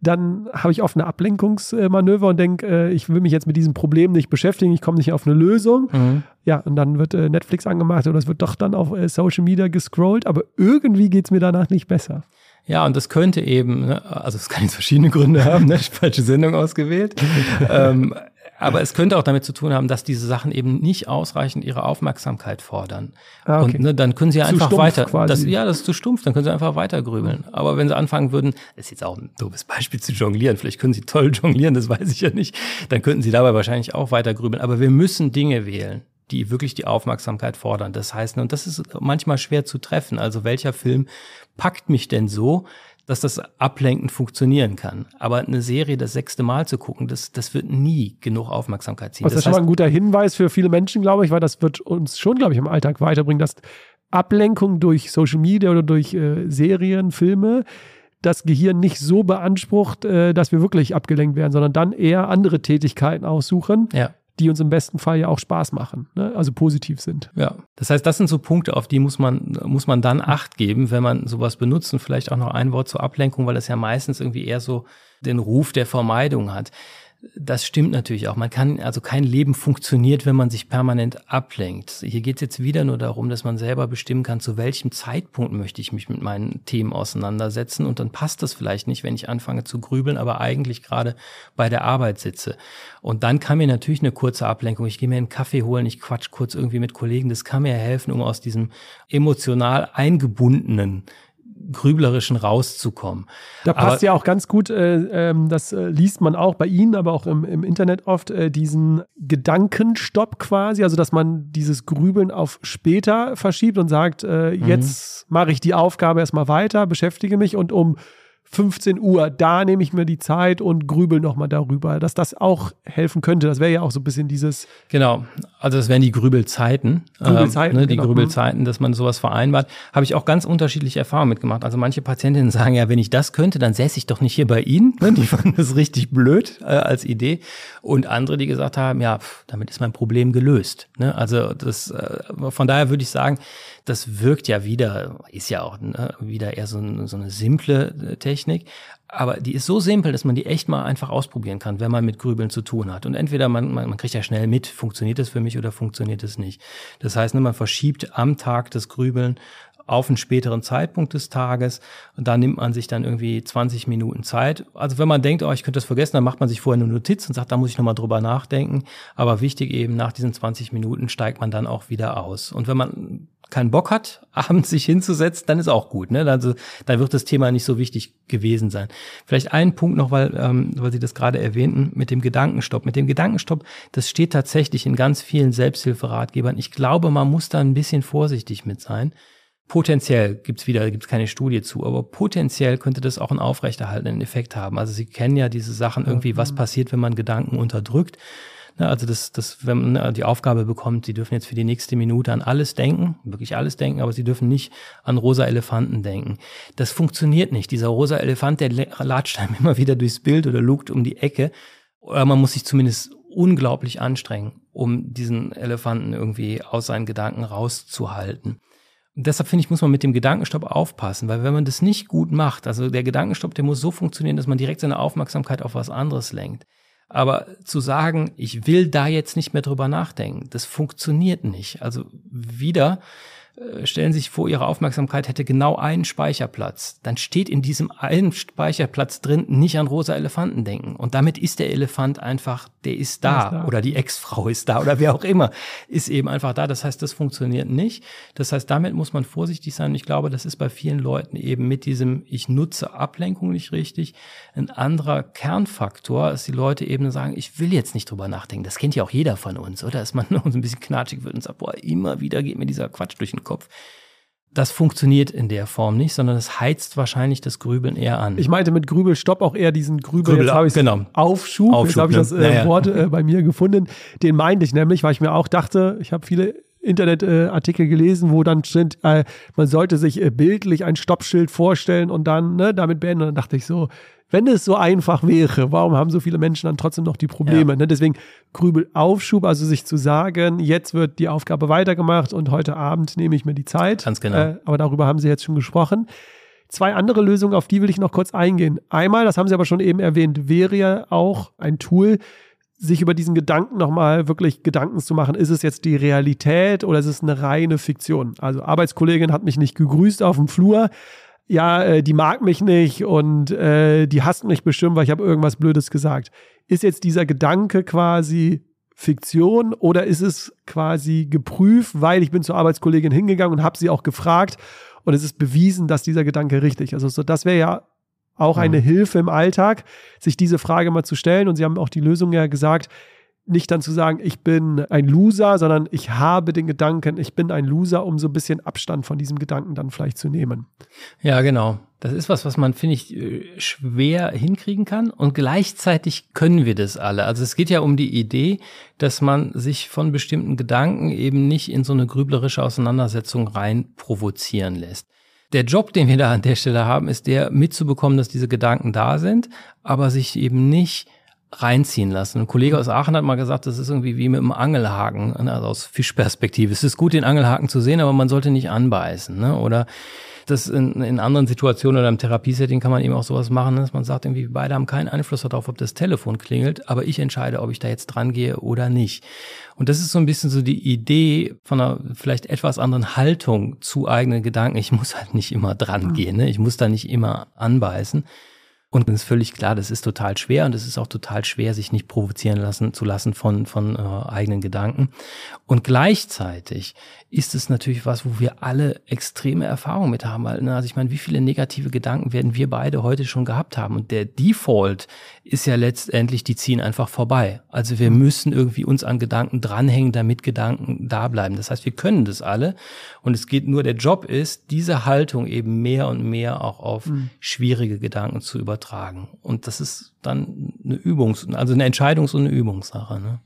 dann habe ich oft eine Ablenkungsmanöver und denke, äh, ich will mich jetzt mit diesem Problem nicht beschäftigen, ich komme nicht auf eine Lösung. Mhm. Ja, und dann wird äh, Netflix angemacht oder es wird doch dann auf äh, Social Media gescrollt, aber irgendwie geht es mir danach nicht besser. Ja, und das könnte eben, ne, also es kann jetzt verschiedene Gründe haben, ne, falsche Sendung ausgewählt. ähm, aber es könnte auch damit zu tun haben, dass diese Sachen eben nicht ausreichend ihre Aufmerksamkeit fordern. Ah, okay. Und ne, dann können sie zu einfach weiter. Das, ja, das ist zu stumpf, dann können sie einfach weiter grübeln. Aber wenn sie anfangen würden, das ist jetzt auch ein doofes Beispiel zu jonglieren, vielleicht können sie toll jonglieren, das weiß ich ja nicht, dann könnten sie dabei wahrscheinlich auch weiter grübeln. Aber wir müssen Dinge wählen die wirklich die Aufmerksamkeit fordern. Das heißt, und das ist manchmal schwer zu treffen. Also welcher Film packt mich denn so, dass das ablenkend funktionieren kann. Aber eine Serie das sechste Mal zu gucken, das, das wird nie genug Aufmerksamkeit ziehen. Das, das ist schon mal ein guter Hinweis für viele Menschen, glaube ich, weil das wird uns schon, glaube ich, im Alltag weiterbringen, dass Ablenkung durch Social Media oder durch äh, Serien, Filme das Gehirn nicht so beansprucht, äh, dass wir wirklich abgelenkt werden, sondern dann eher andere Tätigkeiten aussuchen. Ja die uns im besten Fall ja auch Spaß machen, ne? also positiv sind. Ja, das heißt, das sind so Punkte, auf die muss man, muss man dann Acht geben, wenn man sowas benutzt und vielleicht auch noch ein Wort zur Ablenkung, weil das ja meistens irgendwie eher so den Ruf der Vermeidung hat. Das stimmt natürlich auch. Man kann, also kein Leben funktioniert, wenn man sich permanent ablenkt. Hier geht es jetzt wieder nur darum, dass man selber bestimmen kann, zu welchem Zeitpunkt möchte ich mich mit meinen Themen auseinandersetzen. Und dann passt das vielleicht nicht, wenn ich anfange zu grübeln, aber eigentlich gerade bei der Arbeit sitze. Und dann kann mir natürlich eine kurze Ablenkung. Ich gehe mir einen Kaffee holen, ich quatsch kurz irgendwie mit Kollegen. Das kann mir helfen, um aus diesem emotional eingebundenen Grüblerischen rauszukommen. Da passt aber, ja auch ganz gut, äh, äh, das äh, liest man auch bei Ihnen, aber auch im, im Internet oft, äh, diesen Gedankenstopp quasi, also dass man dieses Grübeln auf später verschiebt und sagt, äh, mhm. jetzt mache ich die Aufgabe erstmal weiter, beschäftige mich und um 15 Uhr, da nehme ich mir die Zeit und grübel nochmal darüber, dass das auch helfen könnte. Das wäre ja auch so ein bisschen dieses. Genau, also das wären die Grübelzeiten. Grübelzeiten. Äh, ne, die genau. Grübelzeiten, dass man sowas vereinbart. Habe ich auch ganz unterschiedliche Erfahrungen mitgemacht. Also manche Patientinnen sagen ja, wenn ich das könnte, dann säße ich doch nicht hier bei Ihnen. Ne? Die fanden das richtig blöd äh, als Idee. Und andere, die gesagt haben, ja, pff, damit ist mein Problem gelöst. Ne? Also das, äh, von daher würde ich sagen, das wirkt ja wieder, ist ja auch ne, wieder eher so, so eine simple äh, Technik, aber die ist so simpel, dass man die echt mal einfach ausprobieren kann, wenn man mit Grübeln zu tun hat. Und entweder man, man, man kriegt ja schnell mit, funktioniert das für mich oder funktioniert es nicht. Das heißt, ne, man verschiebt am Tag das Grübeln auf einen späteren Zeitpunkt des Tages und da nimmt man sich dann irgendwie 20 Minuten Zeit. Also wenn man denkt, oh, ich könnte das vergessen, dann macht man sich vorher eine Notiz und sagt, da muss ich nochmal drüber nachdenken. Aber wichtig eben, nach diesen 20 Minuten steigt man dann auch wieder aus. Und wenn man keinen Bock hat, abends sich hinzusetzen, dann ist auch gut. Ne? Also da wird das Thema nicht so wichtig gewesen sein. Vielleicht ein Punkt noch, weil, ähm, weil Sie das gerade erwähnten, mit dem Gedankenstopp. Mit dem Gedankenstopp, das steht tatsächlich in ganz vielen Selbsthilferatgebern. Ich glaube, man muss da ein bisschen vorsichtig mit sein. Potenziell gibt's wieder, gibt's keine Studie zu, aber potenziell könnte das auch einen aufrechterhaltenden Effekt haben. Also Sie kennen ja diese Sachen irgendwie, was passiert, wenn man Gedanken unterdrückt. Also das, das, wenn man die Aufgabe bekommt, Sie dürfen jetzt für die nächste Minute an alles denken, wirklich alles denken, aber Sie dürfen nicht an rosa Elefanten denken. Das funktioniert nicht. Dieser rosa Elefant, der latscht einem immer wieder durchs Bild oder lugt um die Ecke. Oder man muss sich zumindest unglaublich anstrengen, um diesen Elefanten irgendwie aus seinen Gedanken rauszuhalten deshalb finde ich, muss man mit dem Gedankenstopp aufpassen, weil wenn man das nicht gut macht, also der Gedankenstopp, der muss so funktionieren, dass man direkt seine Aufmerksamkeit auf was anderes lenkt. Aber zu sagen, ich will da jetzt nicht mehr drüber nachdenken, das funktioniert nicht. Also wieder stellen Sie sich vor, Ihre Aufmerksamkeit hätte genau einen Speicherplatz. Dann steht in diesem einen Speicherplatz drin, nicht an rosa Elefanten denken. Und damit ist der Elefant einfach, der ist da. Ist da. Oder die Ex-Frau ist da oder wer auch immer, ist eben einfach da. Das heißt, das funktioniert nicht. Das heißt, damit muss man vorsichtig sein. Und ich glaube, das ist bei vielen Leuten eben mit diesem, ich nutze Ablenkung nicht richtig. Ein anderer Kernfaktor ist, die Leute eben sagen, ich will jetzt nicht drüber nachdenken. Das kennt ja auch jeder von uns, oder? Dass man uns ein bisschen knatschig wird und sagt, boah, immer wieder geht mir dieser Quatsch durch den Kopf. Das funktioniert in der Form nicht, sondern es heizt wahrscheinlich das Grübeln eher an. Ich meinte mit Grübelstopp auch eher diesen Grübel, Grübel jetzt ich genau. Aufschub, Aufschub, jetzt habe ich das äh, naja. Wort äh, bei mir gefunden. Den meinte ich nämlich, weil ich mir auch dachte, ich habe viele Internetartikel äh, gelesen, wo dann steht, äh, man sollte sich äh, bildlich ein Stoppschild vorstellen und dann ne, damit beenden. Und dann dachte ich so, wenn es so einfach wäre, warum haben so viele Menschen dann trotzdem noch die Probleme? Ja. Ne? Deswegen Grübelaufschub, also sich zu sagen, jetzt wird die Aufgabe weitergemacht und heute Abend nehme ich mir die Zeit. Ganz genau. Äh, aber darüber haben Sie jetzt schon gesprochen. Zwei andere Lösungen, auf die will ich noch kurz eingehen. Einmal, das haben Sie aber schon eben erwähnt, wäre ja auch ein Tool, sich über diesen Gedanken nochmal wirklich Gedanken zu machen, ist es jetzt die Realität oder ist es eine reine Fiktion? Also Arbeitskollegin hat mich nicht gegrüßt auf dem Flur, ja, äh, die mag mich nicht und äh, die hasst mich bestimmt, weil ich habe irgendwas Blödes gesagt. Ist jetzt dieser Gedanke quasi Fiktion oder ist es quasi geprüft, weil ich bin zur Arbeitskollegin hingegangen und habe sie auch gefragt und es ist bewiesen, dass dieser Gedanke richtig ist. Also so, das wäre ja auch eine Hilfe im Alltag, sich diese Frage mal zu stellen und Sie haben auch die Lösung ja gesagt, nicht dann zu sagen, ich bin ein Loser, sondern ich habe den Gedanken, ich bin ein Loser, um so ein bisschen Abstand von diesem Gedanken dann vielleicht zu nehmen. Ja, genau. Das ist was, was man, finde ich, äh, schwer hinkriegen kann. Und gleichzeitig können wir das alle. Also es geht ja um die Idee, dass man sich von bestimmten Gedanken eben nicht in so eine grüblerische Auseinandersetzung rein provozieren lässt. Der Job, den wir da an der Stelle haben, ist der mitzubekommen, dass diese Gedanken da sind, aber sich eben nicht reinziehen lassen. Ein Kollege aus Aachen hat mal gesagt, das ist irgendwie wie mit einem Angelhaken, ne, also aus Fischperspektive. Es ist gut, den Angelhaken zu sehen, aber man sollte nicht anbeißen. Ne? Oder das in, in anderen Situationen oder im Therapiesetting kann man eben auch sowas machen, dass man sagt, irgendwie beide haben keinen Einfluss darauf, ob das Telefon klingelt, aber ich entscheide, ob ich da jetzt dran gehe oder nicht. Und das ist so ein bisschen so die Idee von einer vielleicht etwas anderen Haltung zu eigenen Gedanken. Ich muss halt nicht immer dran gehen, ne? ich muss da nicht immer anbeißen. Und es ist völlig klar, das ist total schwer und es ist auch total schwer, sich nicht provozieren lassen zu lassen von, von äh, eigenen Gedanken. Und gleichzeitig ist es natürlich was, wo wir alle extreme Erfahrungen mit haben. Ne, also ich meine, wie viele negative Gedanken werden wir beide heute schon gehabt haben? Und der Default ist ja letztendlich, die ziehen einfach vorbei. Also wir müssen irgendwie uns an Gedanken dranhängen, damit Gedanken da bleiben. Das heißt, wir können das alle. Und es geht nur, der Job ist, diese Haltung eben mehr und mehr auch auf mhm. schwierige Gedanken zu übertragen. Und das ist dann eine Übungs-, also eine Entscheidungs- und eine Übungssache. Ne?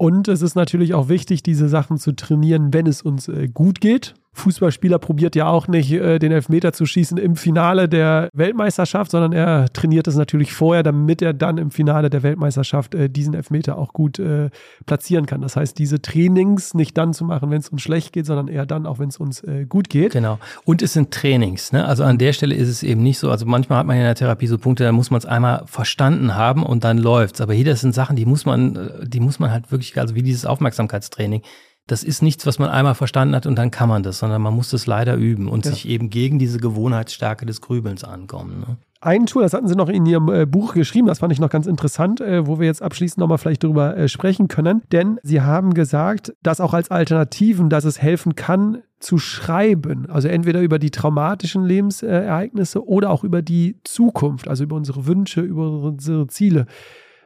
Und es ist natürlich auch wichtig, diese Sachen zu trainieren, wenn es uns äh, gut geht. Fußballspieler probiert ja auch nicht, äh, den Elfmeter zu schießen im Finale der Weltmeisterschaft, sondern er trainiert es natürlich vorher, damit er dann im Finale der Weltmeisterschaft äh, diesen Elfmeter auch gut äh, platzieren kann. Das heißt, diese Trainings nicht dann zu machen, wenn es uns schlecht geht, sondern eher dann, auch wenn es uns gut geht. Genau. Und es sind Trainings. Ne? Also an der Stelle ist es eben nicht so. Also manchmal hat man in der Therapie so Punkte, da muss man es einmal verstanden haben und dann läuft's. Aber hier, das sind Sachen, die muss man, die muss man halt wirklich, also wie dieses Aufmerksamkeitstraining das ist nichts, was man einmal verstanden hat und dann kann man das, sondern man muss das leider üben und ja. sich eben gegen diese Gewohnheitsstärke des Grübelns ankommen. Ne? Ein Tool, das hatten Sie noch in Ihrem äh, Buch geschrieben, das fand ich noch ganz interessant, äh, wo wir jetzt abschließend nochmal vielleicht darüber äh, sprechen können. Denn Sie haben gesagt, dass auch als Alternativen, dass es helfen kann, zu schreiben. Also entweder über die traumatischen Lebensereignisse oder auch über die Zukunft, also über unsere Wünsche, über unsere Ziele.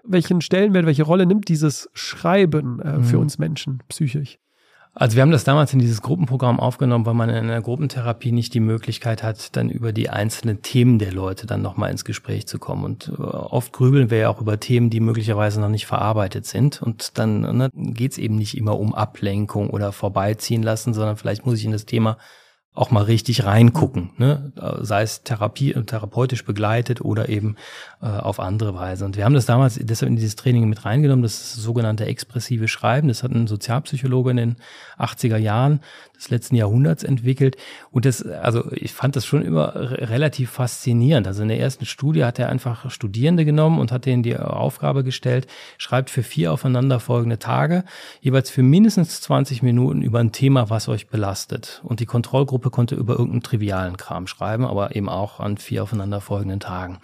Welchen Stellenwert, welche Rolle nimmt dieses Schreiben äh, für mhm. uns Menschen psychisch? Also wir haben das damals in dieses Gruppenprogramm aufgenommen, weil man in einer Gruppentherapie nicht die Möglichkeit hat, dann über die einzelnen Themen der Leute dann nochmal ins Gespräch zu kommen. Und äh, oft grübeln wir ja auch über Themen, die möglicherweise noch nicht verarbeitet sind. Und dann ne, geht es eben nicht immer um Ablenkung oder vorbeiziehen lassen, sondern vielleicht muss ich in das Thema auch mal richtig reingucken, ne? sei es Therapie, therapeutisch begleitet oder eben äh, auf andere Weise. Und wir haben das damals deshalb in dieses Training mit reingenommen, das sogenannte expressive Schreiben. Das hat ein Sozialpsychologe in den 80er Jahren des letzten Jahrhunderts entwickelt. Und das, also ich fand das schon immer relativ faszinierend. Also in der ersten Studie hat er einfach Studierende genommen und hat denen die Aufgabe gestellt, schreibt für vier aufeinanderfolgende Tage, jeweils für mindestens 20 Minuten über ein Thema, was euch belastet. Und die Kontrollgruppe konnte über irgendeinen trivialen Kram schreiben, aber eben auch an vier aufeinanderfolgenden Tagen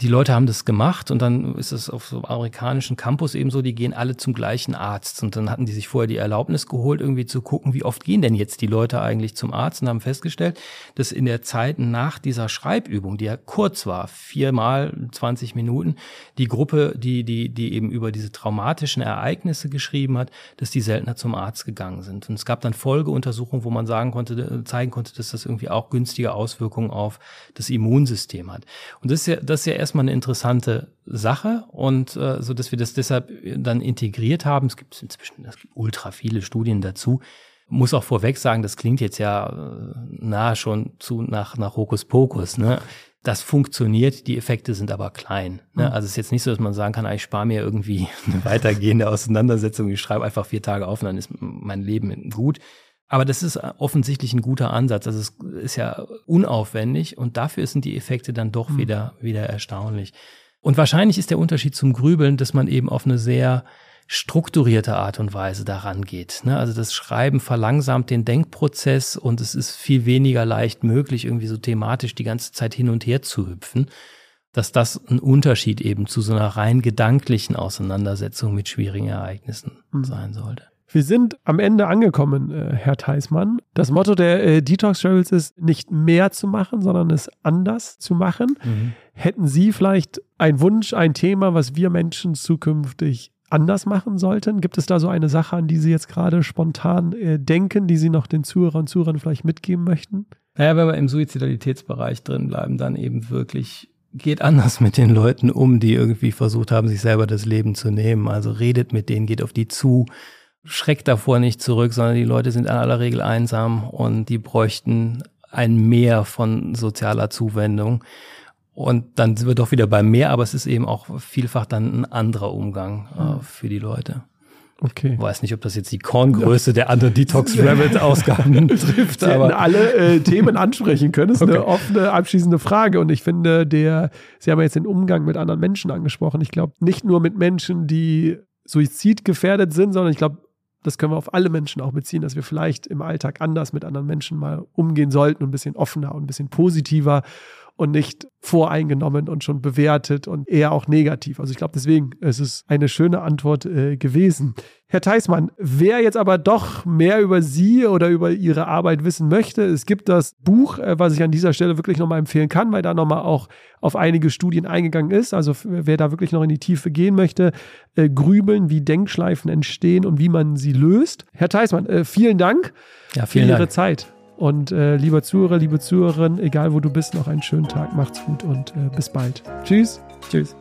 die Leute haben das gemacht und dann ist es auf so amerikanischen Campus eben so, die gehen alle zum gleichen Arzt und dann hatten die sich vorher die Erlaubnis geholt, irgendwie zu gucken, wie oft gehen denn jetzt die Leute eigentlich zum Arzt und haben festgestellt, dass in der Zeit nach dieser Schreibübung, die ja kurz war, viermal 20 Minuten, die Gruppe, die, die, die eben über diese traumatischen Ereignisse geschrieben hat, dass die seltener zum Arzt gegangen sind. Und es gab dann Folgeuntersuchungen, wo man sagen konnte, zeigen konnte, dass das irgendwie auch günstige Auswirkungen auf das Immunsystem hat. Und das ist ja, das ist ja erst erstmal eine interessante Sache und äh, so, dass wir das deshalb dann integriert haben. Es gibt inzwischen es gibt ultra viele Studien dazu. Muss auch vorweg sagen, das klingt jetzt ja äh, nahe schon zu nach nach Hokuspokus. Ne? Das funktioniert, die Effekte sind aber klein. Ne? Mhm. Also es ist jetzt nicht so, dass man sagen kann, ah, ich spare mir irgendwie eine weitergehende Auseinandersetzung, ich schreibe einfach vier Tage auf und dann ist mein Leben gut. Aber das ist offensichtlich ein guter Ansatz. Also es ist ja unaufwendig und dafür sind die Effekte dann doch mhm. wieder, wieder erstaunlich. Und wahrscheinlich ist der Unterschied zum Grübeln, dass man eben auf eine sehr strukturierte Art und Weise daran geht. Ne? Also das Schreiben verlangsamt den Denkprozess und es ist viel weniger leicht möglich, irgendwie so thematisch die ganze Zeit hin und her zu hüpfen, dass das ein Unterschied eben zu so einer rein gedanklichen Auseinandersetzung mit schwierigen Ereignissen mhm. sein sollte. Wir sind am Ende angekommen, äh, Herr Theismann. Das Motto der äh, Detox Travels ist, nicht mehr zu machen, sondern es anders zu machen. Mhm. Hätten Sie vielleicht einen Wunsch, ein Thema, was wir Menschen zukünftig anders machen sollten? Gibt es da so eine Sache, an die Sie jetzt gerade spontan äh, denken, die Sie noch den Zuhörern und Zuhörern vielleicht mitgeben möchten? Naja, wenn wir im Suizidalitätsbereich drin bleiben, dann eben wirklich geht anders mit den Leuten um, die irgendwie versucht haben, sich selber das Leben zu nehmen. Also redet mit denen, geht auf die zu, schreckt davor nicht zurück, sondern die Leute sind in aller Regel einsam und die bräuchten ein Mehr von sozialer Zuwendung. Und dann sind wir doch wieder beim Mehr, aber es ist eben auch vielfach dann ein anderer Umgang äh, hm. für die Leute. Okay. Ich weiß nicht, ob das jetzt die Korngröße ja. der anderen Detox Rabbit Ausgaben trifft. Sie aber alle äh, Themen ansprechen können. Das ist okay. eine offene, abschließende Frage. Und ich finde, der, Sie haben ja jetzt den Umgang mit anderen Menschen angesprochen. Ich glaube, nicht nur mit Menschen, die suizidgefährdet sind, sondern ich glaube, das können wir auf alle Menschen auch beziehen, dass wir vielleicht im Alltag anders mit anderen Menschen mal umgehen sollten, ein bisschen offener und ein bisschen positiver und nicht voreingenommen und schon bewertet und eher auch negativ. Also ich glaube, deswegen ist es eine schöne Antwort äh, gewesen. Herr Theismann, wer jetzt aber doch mehr über Sie oder über Ihre Arbeit wissen möchte, es gibt das Buch, äh, was ich an dieser Stelle wirklich nochmal empfehlen kann, weil da nochmal auch auf einige Studien eingegangen ist. Also wer da wirklich noch in die Tiefe gehen möchte, äh, grübeln, wie Denkschleifen entstehen und wie man sie löst. Herr Theismann, äh, vielen Dank ja, vielen für Ihre Dank. Zeit. Und äh, lieber Zuhörer, liebe Zuhörerin, egal wo du bist, noch einen schönen Tag. Macht's gut und äh, bis bald. Tschüss. Tschüss.